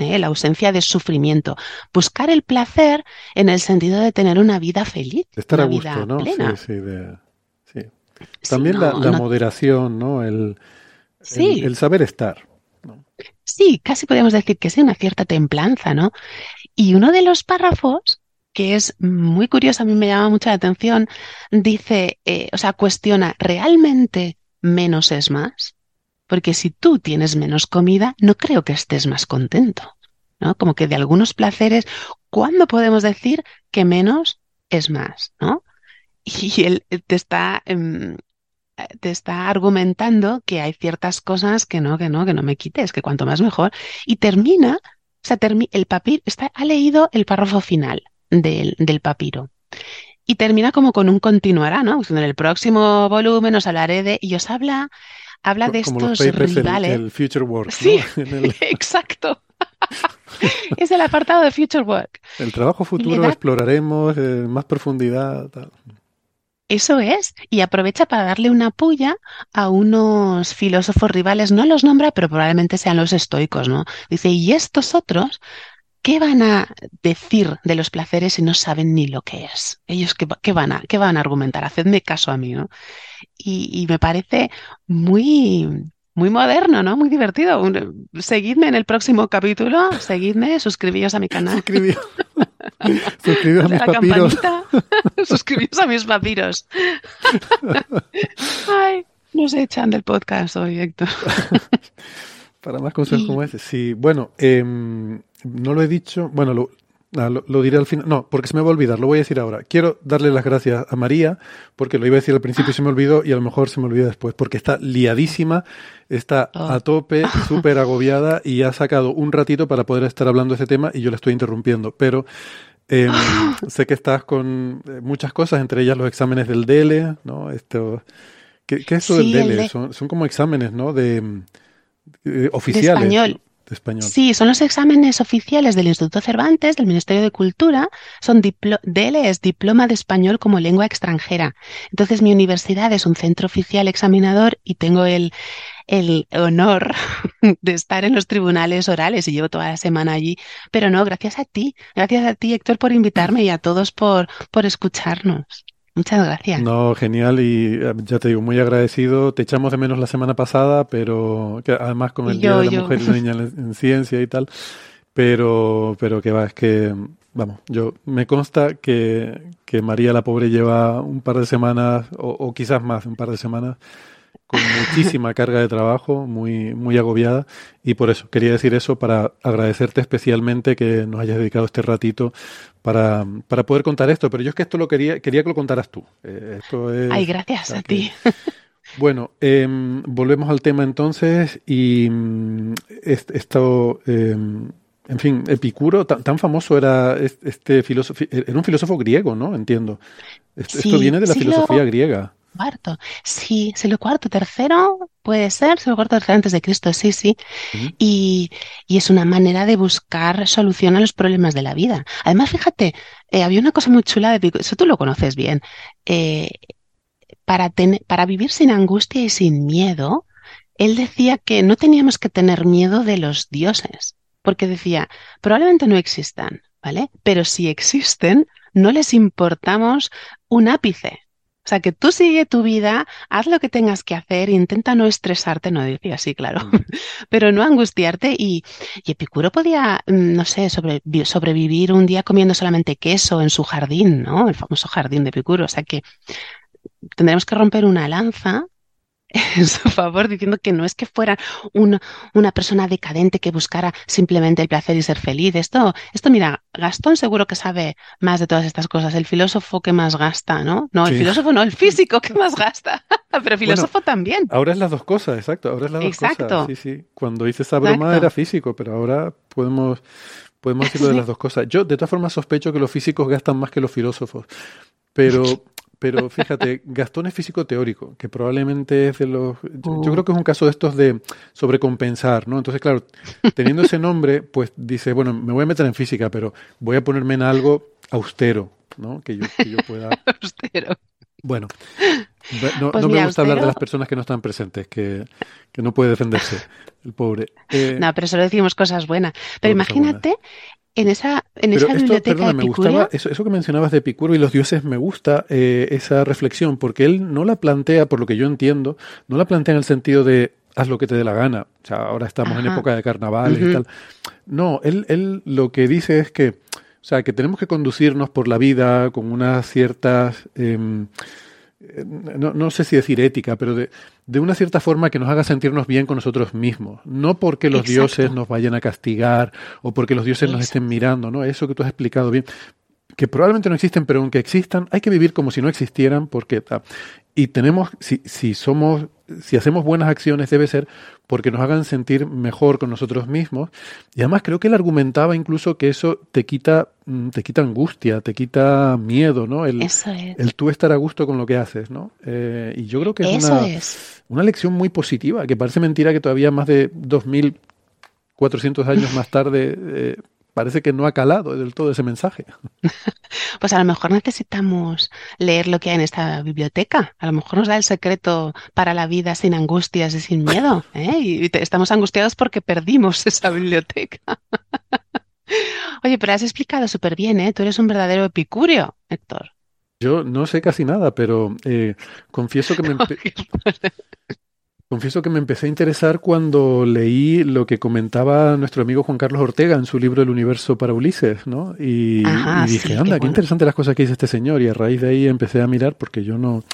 ¿eh? la ausencia de sufrimiento, buscar el placer en el sentido de tener una vida feliz, De estar una a gusto, vida ¿no? plena. Sí, sí, de- sí. Sí, También la, no- la no- moderación, ¿no? El, el, el saber estar. Sí, casi podemos decir que sí, una cierta templanza, ¿no? Y uno de los párrafos, que es muy curioso, a mí me llama mucho la atención, dice, eh, o sea, cuestiona, ¿realmente menos es más? Porque si tú tienes menos comida, no creo que estés más contento, ¿no? Como que de algunos placeres, ¿cuándo podemos decir que menos es más, ¿no? Y él te está, em, te está argumentando que hay ciertas cosas que no, que no, que no me quites, que cuanto más mejor. Y termina, o sea, termi- el papiro, está, ha leído el párrafo final del, del papiro. Y termina como con un continuará, ¿no? Diciendo, en el próximo volumen os hablaré de, y os habla, habla de Como estos rivales. el Future Work. Sí. El, Exacto. es el apartado de Future Work. el trabajo futuro da- exploraremos en más profundidad. tal. Eso es, y aprovecha para darle una puya a unos filósofos rivales, no los nombra, pero probablemente sean los estoicos, ¿no? Dice, ¿y estos otros qué van a decir de los placeres si no saben ni lo que es? Ellos qué, va- qué van a, qué van a argumentar, hacedme caso a mí, ¿no? Y, y me parece muy, muy moderno, ¿no? Muy divertido. Un- seguidme en el próximo capítulo, seguidme, suscribíos a mi canal. Suscribí- Suscribíos a mis papiros. Suscribíos a mis papiros. Ay, nos echan del podcast hoy, Héctor. Para más Y- como ese. Sí, bueno, em, no lo he dicho. Bueno, lo, ah, lo- lo diré al final. No, porque se me va a olvidar. Lo voy a decir ahora. Quiero darle las gracias a María, porque lo iba a decir al principio y se me olvidó, y a lo mejor se me olvida después, porque está liadísima, está Oh. a tope, súper agobiada, y ha sacado un ratito para poder estar hablando de ese tema, y yo le estoy interrumpiendo. Pero em, sé que estás con eh, muchas cosas, entre ellas los exámenes del DELE, ¿no? Esto, ¿qué, qué es eso Sí, del el DELE? de- Son, son como exámenes, ¿no? De, mm, eh, oficiales. español. Sí, son los exámenes oficiales del Instituto Cervantes, del Ministerio de Cultura. Son diplo- DELE es Diploma de Español como Lengua Extranjera. Entonces, mi universidad es un centro oficial examinador y tengo el, el honor de estar en los tribunales orales y llevo toda la semana allí. Pero no, gracias a ti. Gracias a ti, Héctor, por invitarme y a todos por, por escucharnos. Muchas gracias. No, genial y eh, ya te digo, muy agradecido. Te echamos de menos la semana pasada, pero que además con el Día de la yo. Mujer y la Niña en, en Ciencia y tal, pero, pero que va, es que, vamos, yo me consta que, que María la pobre lleva un par de semanas, o, o quizás más, un par de semanas, con muchísima carga de trabajo, muy, muy agobiada, y por eso quería decir eso para agradecerte especialmente que nos hayas dedicado este ratito para, para poder contar esto. Pero yo es que esto lo quería, quería que lo contaras tú. Eh, esto es, Ay, gracias a que- ti. Bueno, em, volvemos al tema entonces y mm, est- esto, em, en fin, Epicuro, tan, tan famoso era es- este filósofo, era un filósofo griego, ¿no? Entiendo. Esto, esto Sí, viene de la siglo- filosofía griega. Cuarto. Sí, siglo cuarto, tercero, Puede ser, se lo antes de Cristo, sí, sí. y, y, es una manera de buscar solución a los problemas de la vida. Además, fíjate, eh, había una cosa muy chula de eso tú lo conoces bien. Eh, para, para vivir sin angustia y sin miedo, él decía que no teníamos que tener miedo de los dioses, porque decía, probablemente no existan, ¿vale? Pero si existen, no les importamos un ápice. O sea, que tú sigue tu vida, haz lo que tengas que hacer, intenta no estresarte, no decía así, claro, mm. pero no angustiarte. Y, Epicuro podía, mm, no sé, sobrevivir un día comiendo solamente queso en su jardín, ¿no? El famoso jardín de Epicuro. O sea que tendremos que romper una lanza en su favor, diciendo que no es que fuera una, una, persona decadente que buscara simplemente el placer y ser feliz. Esto, esto, mira, Gastón seguro que sabe más de todas estas cosas. El filósofo que más gasta, ¿no? No, el filósofo no, el físico que más gasta. Pero el filósofo también. Ahora es las dos cosas, exacto. Ahora es las dos cosas. Sí, sí. Cuando hice esa broma era físico, pero ahora podemos, podemos decirlo de las dos cosas. Yo, de todas formas, sospecho que los físicos gastan más que los filósofos. Pero pero fíjate, Gastón es físico teórico, que probablemente es de los... Yo, oh. creo que es un caso de estos de sobrecompensar, ¿no? Entonces, claro, teniendo ese nombre, pues dice, bueno, me voy a meter en física, pero voy a ponerme en algo austero, ¿no? Que yo, que yo pueda... austero. Bueno, no, pues me gusta hablar de las personas que no están presentes, que, que no puede defenderse el pobre. Eh, no, pero solo decimos cosas buenas. Pero imagínate en esa, en esa biblioteca me gustaba eso, eso, que mencionabas de Epicuro y los dioses, me gusta eh, esa reflexión, porque él no la plantea, por lo que yo entiendo, no la plantea en el sentido de haz lo que te dé la gana. O sea, ahora estamos en época de carnavales y tal. No, él, él lo que dice es que, o sea, que tenemos que conducirnos por la vida con unas ciertas... Em, no, no, sé si decir ética, pero de, de, una cierta forma que nos haga sentirnos bien con nosotros mismos. No porque los dioses nos vayan a castigar o porque los dioses nos estén mirando, ¿no? Eso que tú has explicado bien. Que probablemente no existen, pero aunque existan, hay que vivir como si no existieran, porque. Y tenemos, si, si somos si hacemos buenas acciones debe ser porque nos hagan sentir mejor con nosotros mismos. Y además creo que él argumentaba incluso que eso te quita, mm, te quita angustia, te quita miedo, ¿no? El, el tú estar a gusto con lo que haces, ¿no? Eh, y yo creo que es una, una lección muy positiva, que parece mentira que todavía más de 2.400 años más tarde eh, parece que no ha calado del todo ese mensaje. Pues a lo mejor necesitamos leer lo que hay en esta biblioteca. A lo mejor nos da el secreto para la vida sin angustias y sin miedo. ¿eh? Y estamos angustiados porque perdimos esa biblioteca. Oye, pero has explicado súper bien, ¿eh? Tú eres un verdadero epicúreo, Héctor. Yo no sé casi nada, pero eh, confieso que me... Confieso que me empecé a interesar cuando leí lo que comentaba nuestro amigo Juan Carlos Ortega en su libro El universo para Ulises, ¿no? Y, dije, anda, qué, interesante las cosas que dice este señor. Y a raíz de ahí empecé a mirar porque yo no...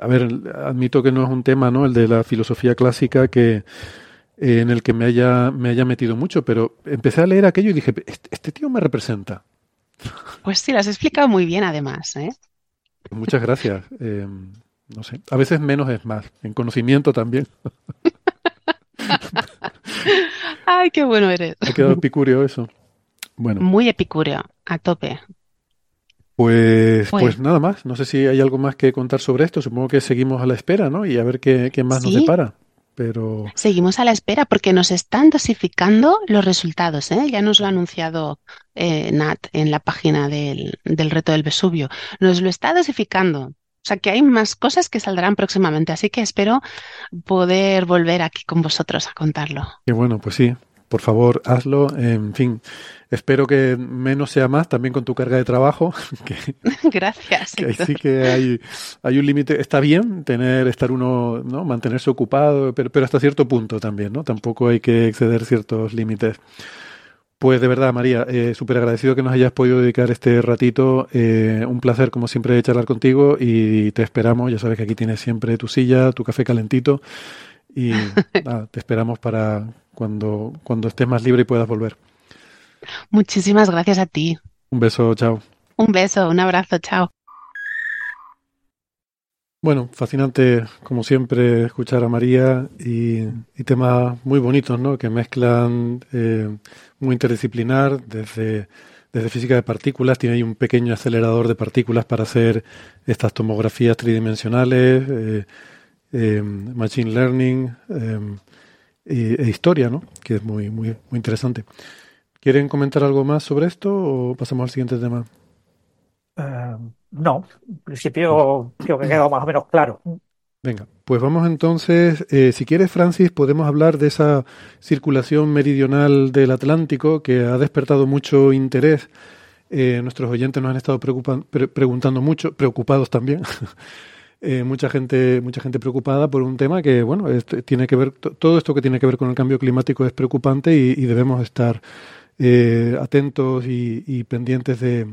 A ver, admito que no es un tema, ¿no? El de la filosofía clásica que eh, en el que me haya, me haya metido mucho, pero empecé a leer aquello y dije, este, este tío me representa. Pues sí, lo has explicado muy bien además, ¿eh? Muchas gracias. Eh, no sé, a veces menos es más, en conocimiento también. Ay, qué bueno eres. Ha quedado epicúreo eso. Bueno. Muy epicúreo, a tope. Pues, pues nada más. No sé si hay algo más que contar sobre esto. Supongo que seguimos a la espera, ¿no? Y a ver qué, más nos depara. Pero... Seguimos a la espera porque nos están dosificando los resultados. ¿eh? Ya nos lo ha anunciado eh, Nat en la página del, del reto del Vesubio. Nos lo está dosificando. O sea que hay más cosas que saldrán próximamente, así que espero poder volver aquí con vosotros a contarlo. Qué bueno, pues sí, por favor, hazlo. En fin, espero que menos sea más, también con tu carga de trabajo. Gracias. Que sí que hay, hay un límite. Está bien tener, estar uno, ¿no? mantenerse ocupado, pero, pero hasta cierto punto también, ¿no? Tampoco hay que exceder ciertos límites. Pues de verdad, María, eh, súper agradecido que nos hayas podido dedicar este ratito. Eh, un placer, como siempre, charlar contigo y te esperamos. Ya sabes que aquí tienes siempre tu silla, tu café calentito y te esperamos para cuando, cuando estés más libre y puedas volver. Muchísimas gracias a ti. Un beso, chao. Un beso, un abrazo, chao. Bueno, fascinante, como siempre, escuchar a María y, temas muy bonitos, ¿no? Que mezclan eh, muy interdisciplinar desde, desde física de partículas. Tiene ahí un pequeño acelerador de partículas para hacer estas tomografías tridimensionales. Eh, machine learning e, e, historia, ¿no? Que es muy, muy, muy interesante. ¿Quieren comentar algo más sobre esto o pasamos al siguiente tema? no, en principio creo que ha quedado más o menos claro. Venga, pues vamos entonces, eh, si quieres Francis, podemos hablar de esa circulación meridional del Atlántico que ha despertado mucho interés. Eh, nuestros oyentes nos han estado preguntando mucho, preocupados también. eh, mucha gente, mucha gente preocupada por un tema que, bueno, tiene que ver, todo esto que tiene que ver con el cambio climático es preocupante y, debemos estar atentos y pendientes de,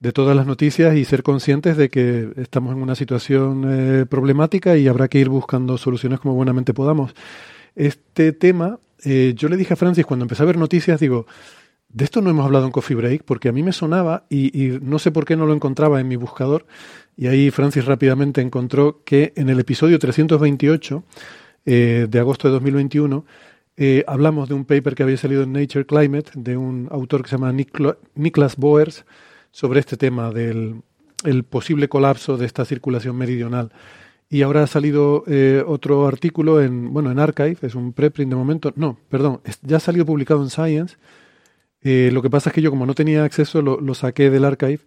de todas las noticias y ser conscientes de que estamos en una situación eh, problemática y habrá que ir buscando soluciones como buenamente podamos. Este tema, eh, yo le dije a Francis cuando empecé a ver noticias, digo, de esto no hemos hablado en Coffee Break porque a mí me sonaba y, no sé por qué no lo encontraba en mi buscador. Y ahí Francis rápidamente encontró que en el episodio 328 eh, de agosto de 2021 hablamos de un paper que había salido en Nature Climate de un autor que se llama Niklas Boers sobre este tema del el posible colapso de esta circulación meridional. Y ahora ha salido eh, otro artículo en, bueno, en Archive, es un preprint de momento, no, perdón, ya ha salido publicado en Science. Eh, lo que pasa es que yo como no tenía acceso lo, saqué del Archive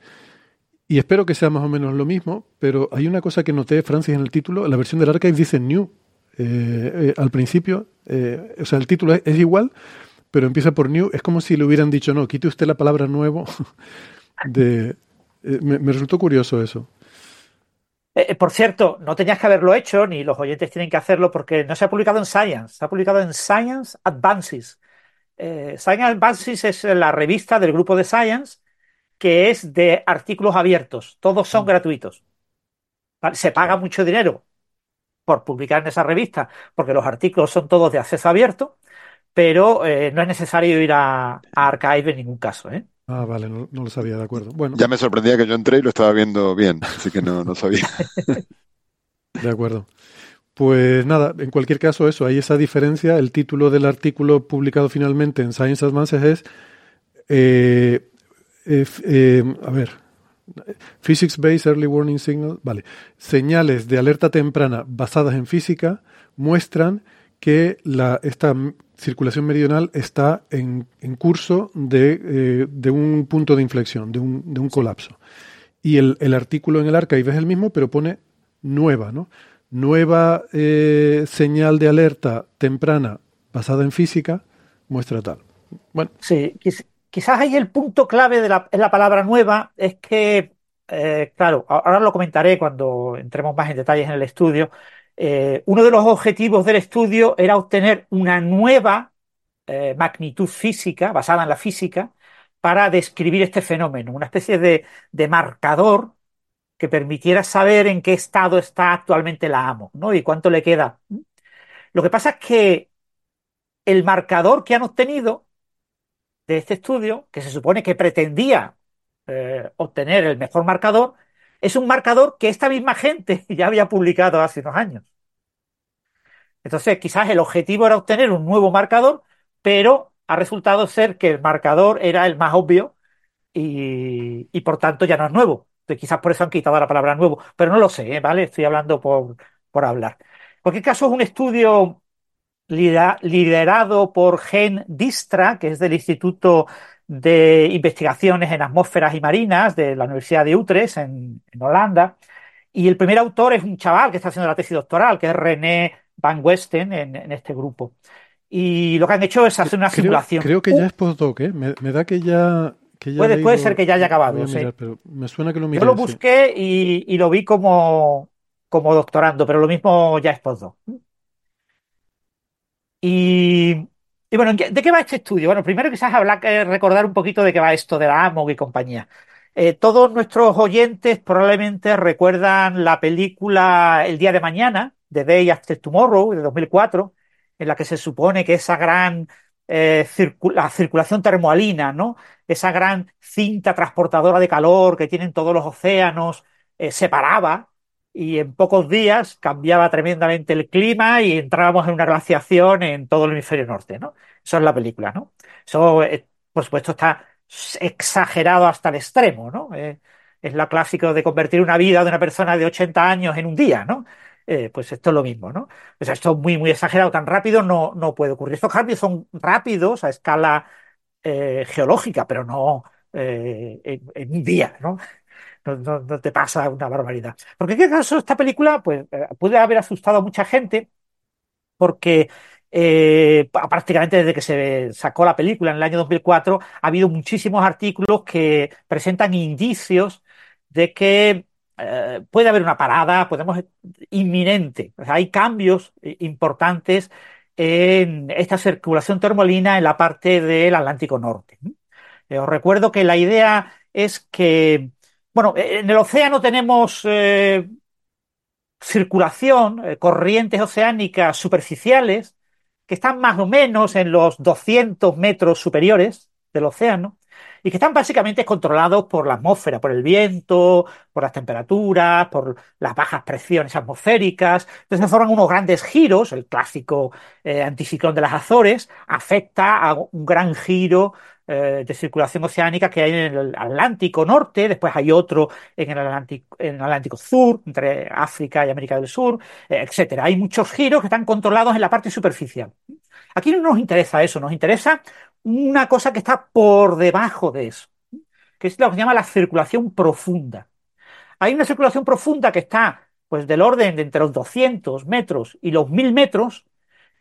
y espero que sea más o menos lo mismo, pero hay una cosa que noté, Francis, en el título, la versión del Archive dice New. Eh, al principio, o sea, el título es, es igual, pero empieza por New, es como si le hubieran dicho, no, quite usted la palabra nuevo de, eh, me, resultó curioso eso. Eh, eh, por cierto, no tenías que haberlo hecho, ni los oyentes tienen que hacerlo, porque no se ha publicado en Science, se ha publicado en Science Advances. Science Advances es la revista del grupo de Science que es de artículos abiertos, todos son mm. gratuitos. Se paga mucho dinero por publicar en esa revista, porque los artículos son todos de acceso abierto, pero no es necesario ir a, a Archive en ningún caso. ¿eh? Ah, vale, no, lo sabía, de acuerdo. Bueno. Ya me sorprendía que yo entré y lo estaba viendo bien, así que no, no sabía. de acuerdo. Pues nada, en cualquier caso eso, hay esa diferencia. El título del artículo publicado finalmente en Science Advances es, eh, eh, a ver, Physics Based Early Warning Signal, vale, señales de alerta temprana basadas en física muestran que la, esta circulación meridional está en, en curso de, eh, de, un punto de inflexión, de un, de un colapso. Y el, el, artículo en el archive es el mismo, pero pone nueva, ¿no? Nueva eh, señal de alerta temprana basada en física muestra tal. Bueno. Sí, quizás ahí el punto clave de la, la palabra nueva es que, eh, claro, ahora lo comentaré cuando entremos más en detalles en el estudio, eh, uno de los objetivos del estudio era obtener una nueva eh, magnitud física, basada en la física, para describir este fenómeno, una especie de, marcador que permitiera saber en qué estado está actualmente la AMO ¿no? y cuánto le queda. Lo que pasa es que el marcador que han obtenido de este estudio, que se supone que pretendía eh, obtener el mejor marcador, es un marcador que esta misma gente ya había publicado hace unos años. Entonces, quizás el objetivo era obtener un nuevo marcador, pero ha resultado ser que el marcador era el más obvio y, por tanto ya no es nuevo. Quizás por eso han quitado la palabra nuevo, pero no lo sé, ¿eh? ¿vale? Estoy hablando por, por hablar. En cualquier caso, es un estudio liderado por Gen Distra, que es del Instituto de Investigaciones en Atmósferas y Marinas de la Universidad de Utrecht, en, Holanda. Y el primer autor es un chaval que está haciendo la tesis doctoral, que es René Van Westen, en, este grupo. Y lo que han hecho es hacer una simulación. Creo que ya es postdoc, ¿eh? Me, da que ya. puede, ser que ya haya acabado. pero me suena que lo Yo lo busqué y, lo vi como, como doctorando, pero lo mismo ya es postdoc. Y y bueno, ¿de qué va este estudio? Bueno, primero quizás hablar, eh, recordar un poquito de qué va esto de la AMOG y compañía. Eh, todos nuestros oyentes probablemente recuerdan la película El día de mañana, de Day After Tomorrow, de 2004, en la que se supone que esa gran eh, la circulación termoalina, ¿no? Esa gran cinta transportadora de calor que tienen todos los océanos, se paraba y en pocos días cambiaba tremendamente el clima y entrábamos en una glaciación en todo el hemisferio norte, ¿no? Eso es la película, ¿no? Eso, eh, por supuesto, está exagerado hasta el extremo, ¿no? Eh, es la clásica de convertir una vida de una persona de 80 años en un día, ¿no? eh, pues esto es lo mismo, ¿no? O sea, esto es muy, muy exagerado, tan rápido no, no puede ocurrir. Estos cambios son rápidos a escala geológica, pero no eh, en, un día, ¿no? No, te pasa una barbaridad. Porque en qué caso esta película pues, puede haber asustado a mucha gente porque eh, prácticamente desde que se sacó la película en el año 2004, ha habido muchísimos artículos que presentan indicios de que eh, puede haber una parada, podemos inminente. hay cambios importantes en esta circulación termolina en la parte del Atlántico Norte. Eh, os recuerdo que la idea es que, bueno, en el océano tenemos circulación, corrientes oceánicas superficiales, que están más o menos en los 200 metros superiores del océano y que están básicamente controlados por la atmósfera, por el viento, por las temperaturas, por las bajas presiones atmosféricas. Entonces se forman unos grandes giros, el clásico eh, anticiclón de las Azores afecta a un gran giro eh, de circulación oceánica que hay en el Atlántico Norte, después hay otro en el Atlántico, en Atlántico Sur, entre África y América del Sur, eh, etcétera. Hay muchos giros que están controlados en la parte superficial. Aquí no nos interesa eso, nos interesa una cosa que está por debajo de eso, que es lo que se llama la circulación profunda. Hay una circulación profunda que está pues del orden de entre los 200 metros y los 1000 metros,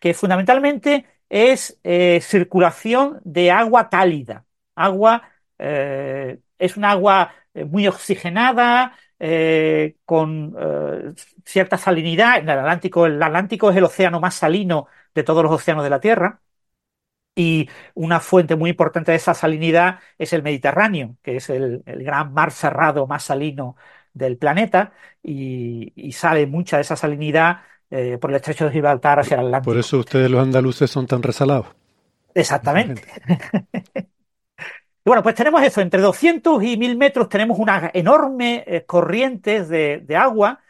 que fundamentalmente es eh, circulación de agua cálida. Agua eh, es un agua eh, muy oxigenada, con cierta salinidad. En el Atlántico, el Atlántico es el océano más salino de todos los océanos de la Tierra. Y una fuente muy importante de esa salinidad es el Mediterráneo, que es el, gran mar cerrado más salino del planeta, y, y sale mucha de esa salinidad eh, por el estrecho de Gibraltar hacia el Atlántico. Por eso ustedes los andaluces son tan resalados. Exactamente. bueno, pues tenemos eso, entre 200 y 1000 metros tenemos unas enormes eh, corrientes de, agua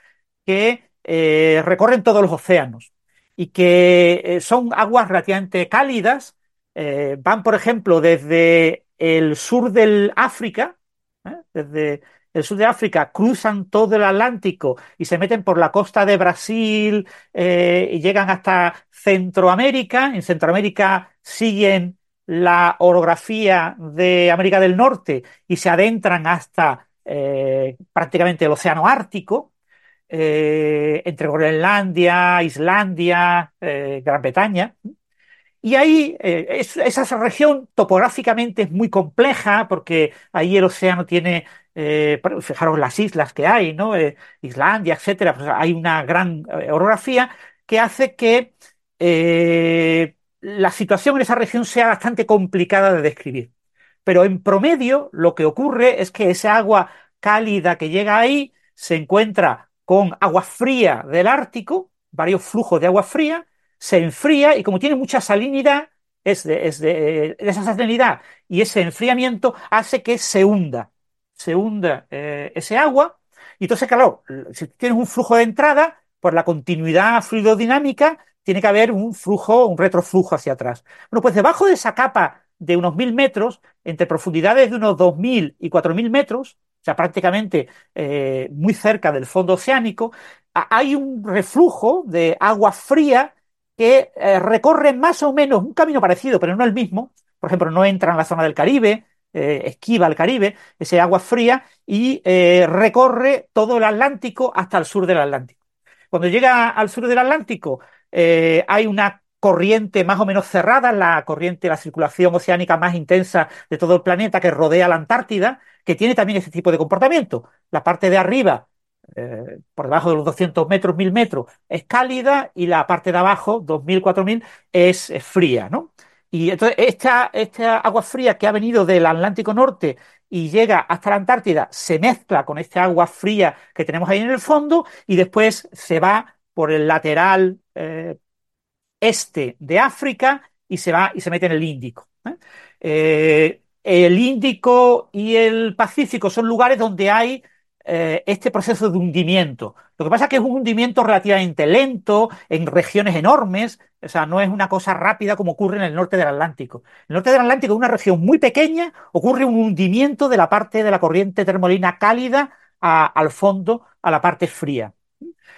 que eh, recorren todos los océanos y que son aguas relativamente cálidas. van, por ejemplo, desde el sur del África, desde el sur de África, cruzan todo el Atlántico y se meten por la costa de Brasil eh, y llegan hasta Centroamérica. En Centroamérica siguen la orografía de América del Norte y se adentran hasta eh, prácticamente el Océano Ártico, eh, entre Groenlandia, Islandia, Gran Bretaña. Y ahí, esa región topográficamente es muy compleja porque ahí el océano tiene eh, fijaros las islas que hay, ¿no? Eh, Islandia, etcétera, pues hay una gran eh, orografía que hace que la situación en esa región sea bastante complicada de describir. Pero en promedio lo que ocurre es que esa agua cálida que llega ahí se encuentra con agua fría del Ártico, varios flujos de agua fría, se enfría y como tiene mucha salinidad, es de esa salinidad y ese enfriamiento hace que se hunda se hunda eh, ese agua. Y entonces, claro, si tienes un flujo de entrada, por la continuidad fluidodinámica, tiene que haber un flujo, un retroflujo hacia atrás. Bueno, pues debajo de esa capa de unos mil metros, entre profundidades de unos dos mil y cuatro mil metros, o sea, prácticamente eh, muy cerca del fondo oceánico, hay un reflujo de agua fría que eh, recorre más o menos un camino parecido, pero no el mismo. Por ejemplo, no entra en la zona del Caribe, eh, esquiva el Caribe, ese agua fría, y eh, recorre todo el Atlántico hasta el sur del Atlántico. Cuando llega al sur del Atlántico, eh, hay una corriente más o menos cerrada, la corriente, la circulación oceánica más intensa de todo el planeta que rodea la Antártida, que tiene también ese tipo de comportamiento. La parte de arriba, por debajo de los 200 metros, 1000 metros, es cálida y la parte de abajo, 2000, 4000, es, es fría, ¿no? Y entonces esta, esta agua fría que ha venido del Atlántico Norte y llega hasta la Antártida se mezcla con esta agua fría que tenemos ahí en el fondo y después se va por el lateral eh, este de África y se va y se mete en el Índico. ¿eh? Eh, el Índico y el Pacífico son lugares donde hay este proceso de hundimiento. Lo que pasa es que es un hundimiento relativamente lento, en regiones enormes, o sea, no es una cosa rápida como ocurre en el norte del Atlántico. En el norte del Atlántico, una región muy pequeña, ocurre un hundimiento de la parte de la corriente termolina cálida al fondo, a la parte fría.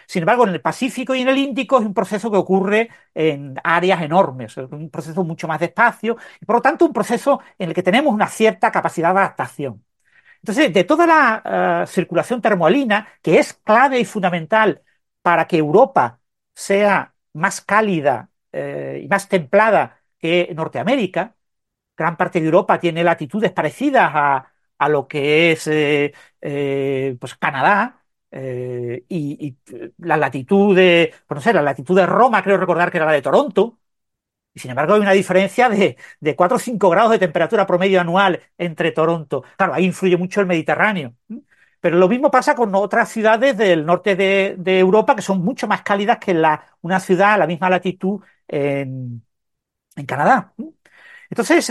Sin embargo, en el Pacífico y en el Índico es un proceso que ocurre en áreas enormes, es un proceso mucho más despacio y por lo tanto un proceso en el que tenemos una cierta capacidad de adaptación. Entonces, de toda la uh, circulación termoalina, que es clave y fundamental para que Europa sea más cálida eh, y más templada que Norteamérica, gran parte de Europa tiene latitudes parecidas a, a lo que es eh, eh, pues Canadá, eh, y, y, la latitud de, pues no sé, la latitud de Roma, creo recordar que era la de Toronto, y sin embargo hay una diferencia de, de 4 o 5 grados de temperatura promedio anual entre Toronto. Claro, ahí influye mucho el Mediterráneo. Pero lo mismo pasa con otras ciudades del norte de, Europa que son mucho más cálidas que la, una ciudad a la misma latitud en, en Canadá. Entonces,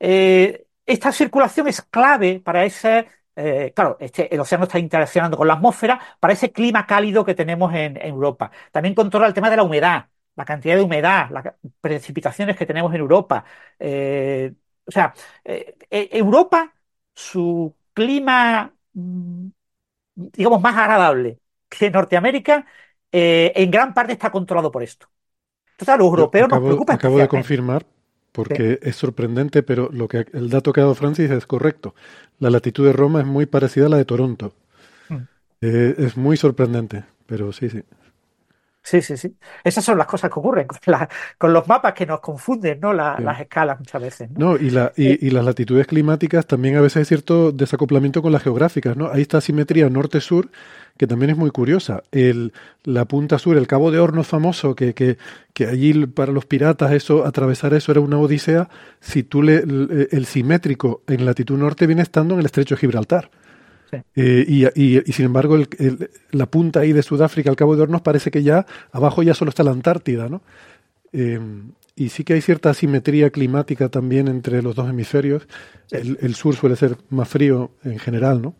eh, esta circulación es clave para ese eh, claro, este, el océano está interaccionando con la atmósfera para ese clima cálido que tenemos en, en, Europa. También controla el tema de la humedad, la cantidad de humedad, las precipitaciones que tenemos en Europa. Eh, o sea, eh, Europa, su clima, mm, digamos, más agradable que Norteamérica, eh, en gran parte está controlado por esto. Entonces, a los europeos acabo, nos preocupa. Acabo de confirmar porque sí. es sorprendente, pero lo que el dato que ha dado Francis es correcto. La latitud de Roma es muy parecida a la de Toronto. Mm. Es muy sorprendente, pero sí, sí. Sí, sí, sí. Esas son las cosas que ocurren con, la, con los mapas que nos confunden, ¿no? La, sí. Las escalas muchas veces. No, no y, la, y, eh, y, las latitudes climáticas también a veces hay cierto desacoplamiento con las geográficas, ¿no? Hay esta simetría norte-sur que también es muy curiosa. El, la punta sur, el Cabo de Hornos famoso, que, que, que, allí para los piratas eso, atravesar eso era una odisea, si tú le, el, el simétrico en latitud norte viene estando en el estrecho de Gibraltar. Sí. Eh, y, y, y, sin embargo, el, el, la punta ahí de Sudáfrica, el Cabo de Hornos, parece que ya abajo ya solo está la Antártida, ¿no? Eh, y sí que hay cierta asimetría climática también entre los dos hemisferios. Sí. El, el, sur suele ser más frío en general, ¿no?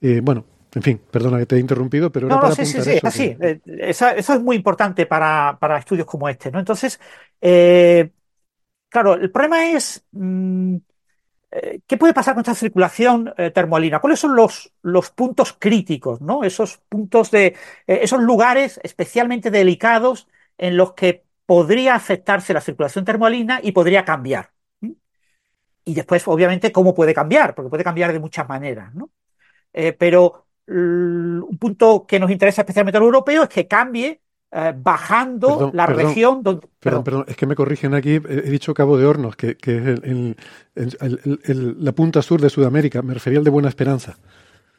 Eh, bueno, en fin, perdona que te he interrumpido, pero no, era no, para sí, sí, sí, eso así. que... Eso, eso, es muy importante para, para, estudios como este, ¿no? Entonces, eh, claro, el problema es mmm, ¿qué puede pasar con esta circulación eh, termoalina? ¿Cuáles son los, puntos críticos, ¿no? Esos puntos de, eh, esos lugares especialmente delicados en los que podría afectarse la circulación termoalina y podría cambiar. Y después, obviamente, cómo puede cambiar, porque puede cambiar de muchas maneras, ¿no? Eh, pero un punto que nos interesa especialmente a los europeos es que cambie eh, bajando perdón, la perdón, región donde. Perdón, perdón, es que me corrigen aquí, he dicho Cabo de Hornos, que, que es el, el, el, la punta sur de Sudamérica, me refería al de Buena Esperanza.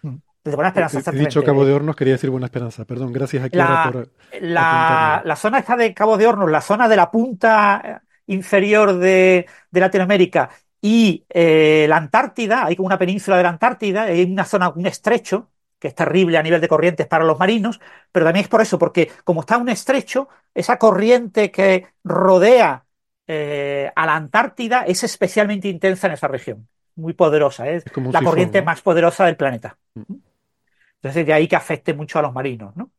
Mm, De Buena Esperanza, He dicho Cabo de Hornos, quería decir Buena Esperanza, perdón, gracias aquí la, por. La, la, zona está de Cabo de Hornos, la zona de la punta inferior de, de Latinoamérica y eh, la Antártida, hay como una península de la Antártida, hay una zona, un estrecho, que es terrible a nivel de corrientes para los marinos, pero también es por eso, porque como está un estrecho, esa corriente que rodea eh, a la Antártida es especialmente intensa en esa región, muy poderosa, ¿eh? es, la corriente ¿no? más poderosa del planeta. Mm. Entonces, de ahí que afecte mucho a los marinos. ¿no?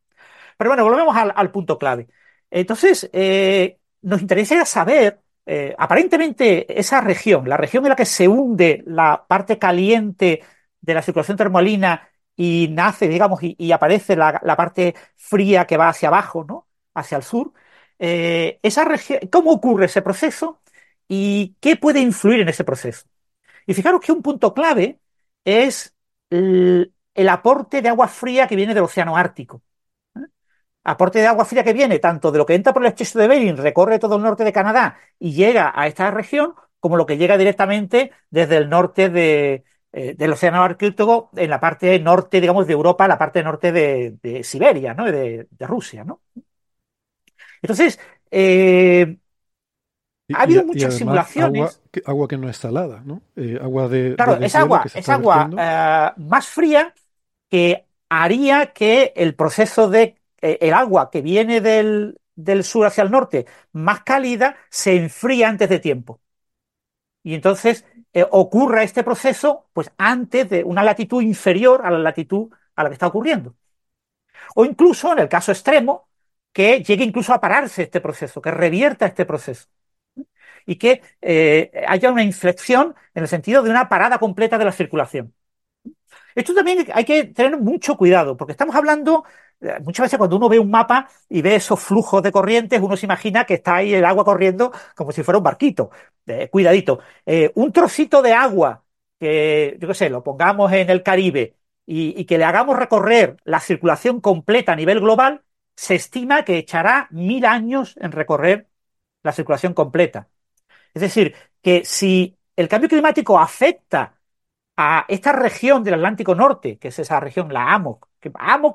Pero bueno, volvemos al, al punto clave. Entonces, eh, nos interesa saber, eh, aparentemente, esa región, la región en la que se hunde la parte caliente de la circulación termolina y nace, digamos, y, aparece la, la, parte fría que va hacia abajo, ¿no? Hacia el sur. Eh, ¿Cómo ocurre ese proceso y qué puede influir en ese proceso? Y fijaros que un punto clave es el, el aporte de agua fría que viene del océano Ártico. ¿eh? Aporte de agua fría que viene tanto de lo que entra por el estrecho de Bering, recorre todo el norte de Canadá y llega a esta región, como lo que llega directamente desde el norte de, eh, del océano Ártico en la parte norte, digamos, de Europa, la parte norte de, de Siberia, ¿no? De, de, Rusia, ¿no? Entonces, eh, ha habido y, muchas y simulaciones. Agua que, agua que, no es salada, ¿no? Eh, agua de. Claro, es agua, es agua uh, más fría que haría que el proceso de el agua que viene del, del sur hacia el norte, más cálida, se enfría antes de tiempo. Y entonces eh, ocurra este proceso pues antes de una latitud inferior a la latitud a la que está ocurriendo. O incluso, en el caso extremo, que llegue incluso a pararse este proceso, que revierta este proceso. Y que eh, haya una inflexión en el sentido de una parada completa de la circulación. Esto también hay que tener mucho cuidado, porque estamos hablando muchas veces cuando uno ve un mapa y ve esos flujos de corrientes, uno se imagina que está ahí el agua corriendo como si fuera un barquito. Eh, cuidadito. Eh, un trocito de agua que, yo qué sé, lo pongamos en el Caribe y, y que le hagamos recorrer la circulación completa a nivel global, se estima que echará mil años en recorrer la circulación completa. Es decir, que si el cambio climático afecta a esta región del Atlántico Norte, que es esa región, la AMOC, que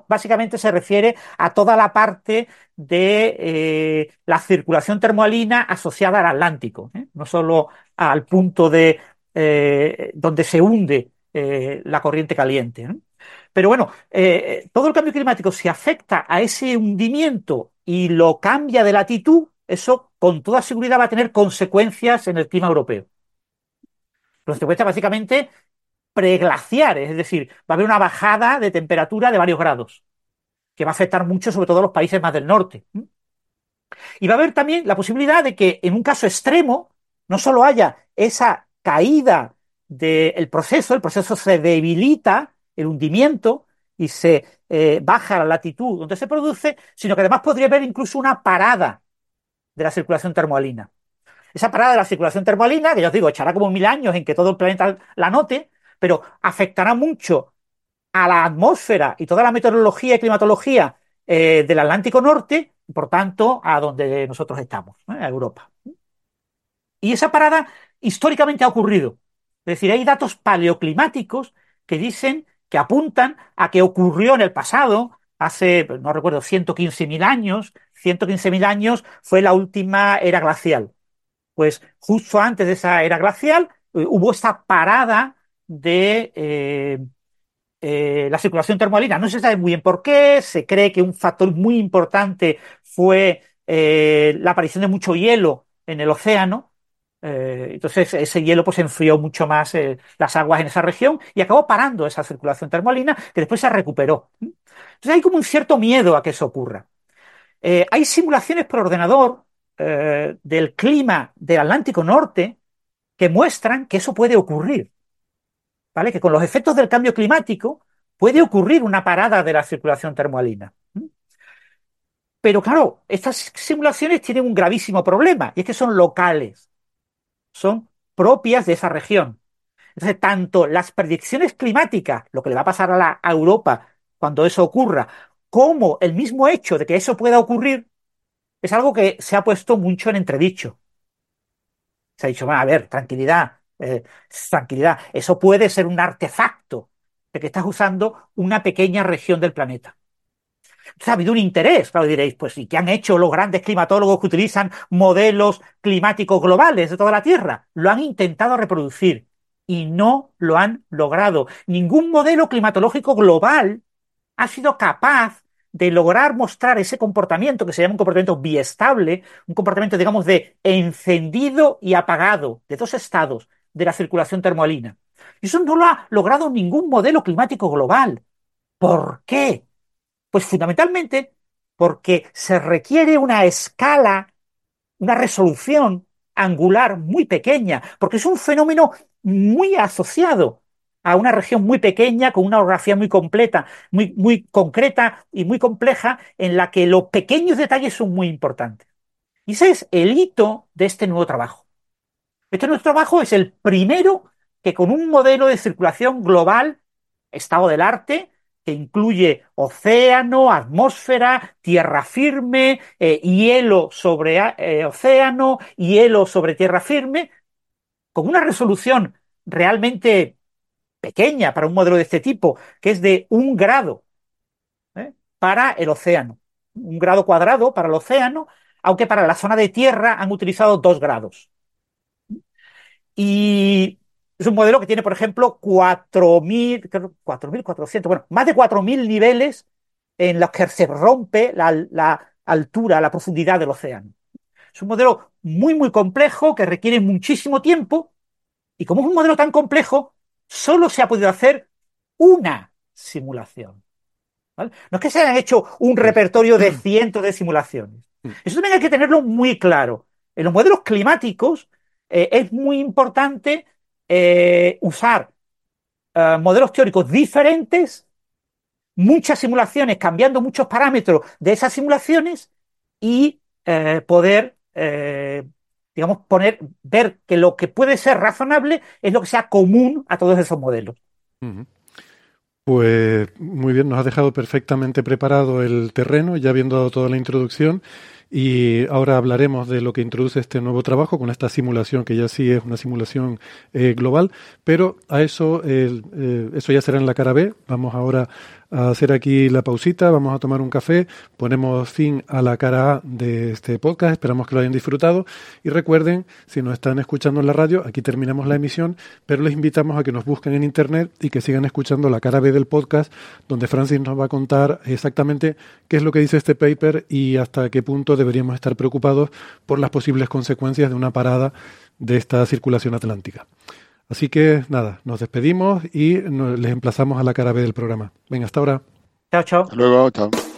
básicamente se refiere a toda la parte de eh, la circulación termoalina asociada al Atlántico, ¿eh? no solo al punto de eh, donde se hunde la corriente caliente. Pero bueno, todo el cambio climático, si afecta a ese hundimiento y lo cambia de latitud, eso con toda seguridad va a tener consecuencias en el clima europeo. Consecuencias básicamente preglaciares, es decir, va a haber una bajada de temperatura de varios grados, que va a afectar mucho sobre todo a los países más del norte. Y va a haber también la posibilidad de que en un caso extremo no solo haya esa caída del proceso, el proceso se debilita, el hundimiento, y se eh, baja la latitud donde se produce, sino que además podría haber incluso una parada de la circulación termoalina. Esa parada de la circulación termoalina, que ya os digo, echará como mil años en que todo el planeta la note, pero afectará mucho a la atmósfera y toda la meteorología y climatología eh, del Atlántico Norte, por tanto, a donde nosotros estamos, a Europa. Y esa parada históricamente ha ocurrido. Es decir, hay datos paleoclimáticos que dicen, que apuntan a que ocurrió en el pasado, hace, no recuerdo, 115.000 años, 115.000 años fue la última era glacial. Pues justo antes de esa era glacial eh, hubo esta parada de eh, eh, la circulación termoalina. No se sabe muy bien por qué, se cree que un factor muy importante fue eh, la aparición de mucho hielo en el océano. Entonces ese hielo pues enfrió mucho más las aguas en esa región y acabó parando esa circulación termoalina que después se recuperó. Entonces hay como un cierto miedo a que eso ocurra. Hay simulaciones por ordenador del clima del Atlántico Norte que muestran que eso puede ocurrir. ¿Vale? Que con los efectos del cambio climático puede ocurrir una parada de la circulación termoalina. Pero claro, estas simulaciones tienen un gravísimo problema, y es que son locales, son propias de esa región. Entonces, tanto las predicciones climáticas, lo que le va a pasar a, la, Europa cuando eso ocurra, como el mismo hecho de que eso pueda ocurrir, es algo que se ha puesto mucho en entredicho. Se ha dicho, "Va, a ver, tranquilidad, eh, tranquilidad, eso puede ser un artefacto de que estás usando una pequeña región del planeta. Entonces, ha habido un interés, claro, diréis, pues, ¿y qué han hecho los grandes climatólogos que utilizan modelos climáticos globales de toda la Tierra? Lo han intentado reproducir y no lo han logrado. Ningún modelo climatológico global ha sido capaz de lograr mostrar ese comportamiento que se llama un comportamiento biestable, un comportamiento, digamos, de encendido y apagado, de dos estados de la circulación termoalina. Y eso no lo ha logrado ningún modelo climático global. ¿Por qué? Pues fundamentalmente porque se requiere una escala, una resolución angular muy pequeña, porque es un fenómeno muy asociado a una región muy pequeña, con una orografía muy completa, muy, muy concreta y muy compleja, en la que los pequeños detalles son muy importantes. Y ese es el hito de este nuevo trabajo. Este nuevo trabajo es el primero que con un modelo de circulación global, estado del arte, que incluye océano, atmósfera, tierra firme, eh, hielo sobre eh, océano, hielo sobre tierra firme, con una resolución realmente pequeña para un modelo de este tipo, que es de un grado ¿eh? para el océano, un grado cuadrado para el océano, aunque para la zona de tierra han utilizado dos grados. Y es un modelo que tiene, por ejemplo, 4.000, 4.400, bueno, más de 4.000 niveles en los que se rompe la, la altura, la profundidad del océano. Es un modelo muy, muy complejo que requiere muchísimo tiempo y como es un modelo tan complejo, solo se ha podido hacer una simulación. ¿vale? No es que se hayan hecho un repertorio de cientos de simulaciones. Eso también hay que tenerlo muy claro. En los modelos climáticos eh, es muy importante eh, usar eh, modelos teóricos diferentes muchas simulaciones, cambiando muchos parámetros de esas simulaciones y poder, digamos, poner, ver que lo que puede ser razonable es lo que sea común a todos esos modelos. Pues muy bien, nos ha dejado perfectamente preparado el terreno, ya habiendo dado toda la introducción. Y ahora hablaremos de lo que introduce este nuevo trabajo con esta simulación, que ya sí es una simulación eh, global, pero a eso, eh, eso ya será en la cara B. Vamos ahora a hacer aquí la pausita, vamos a tomar un café, ponemos fin a la cara A de este podcast, esperamos que lo hayan disfrutado y recuerden, si nos están escuchando en la radio, aquí terminamos la emisión, pero les invitamos a que nos busquen en internet y que sigan escuchando la cara B del podcast, donde Francis nos va a contar exactamente qué es lo que dice este paper y hasta qué punto deberíamos estar preocupados por las posibles consecuencias de una parada de esta circulación atlántica. Así que nada, nos despedimos y les emplazamos a la cara B del programa. Venga, hasta ahora. Chao, chao. Hasta luego, chao.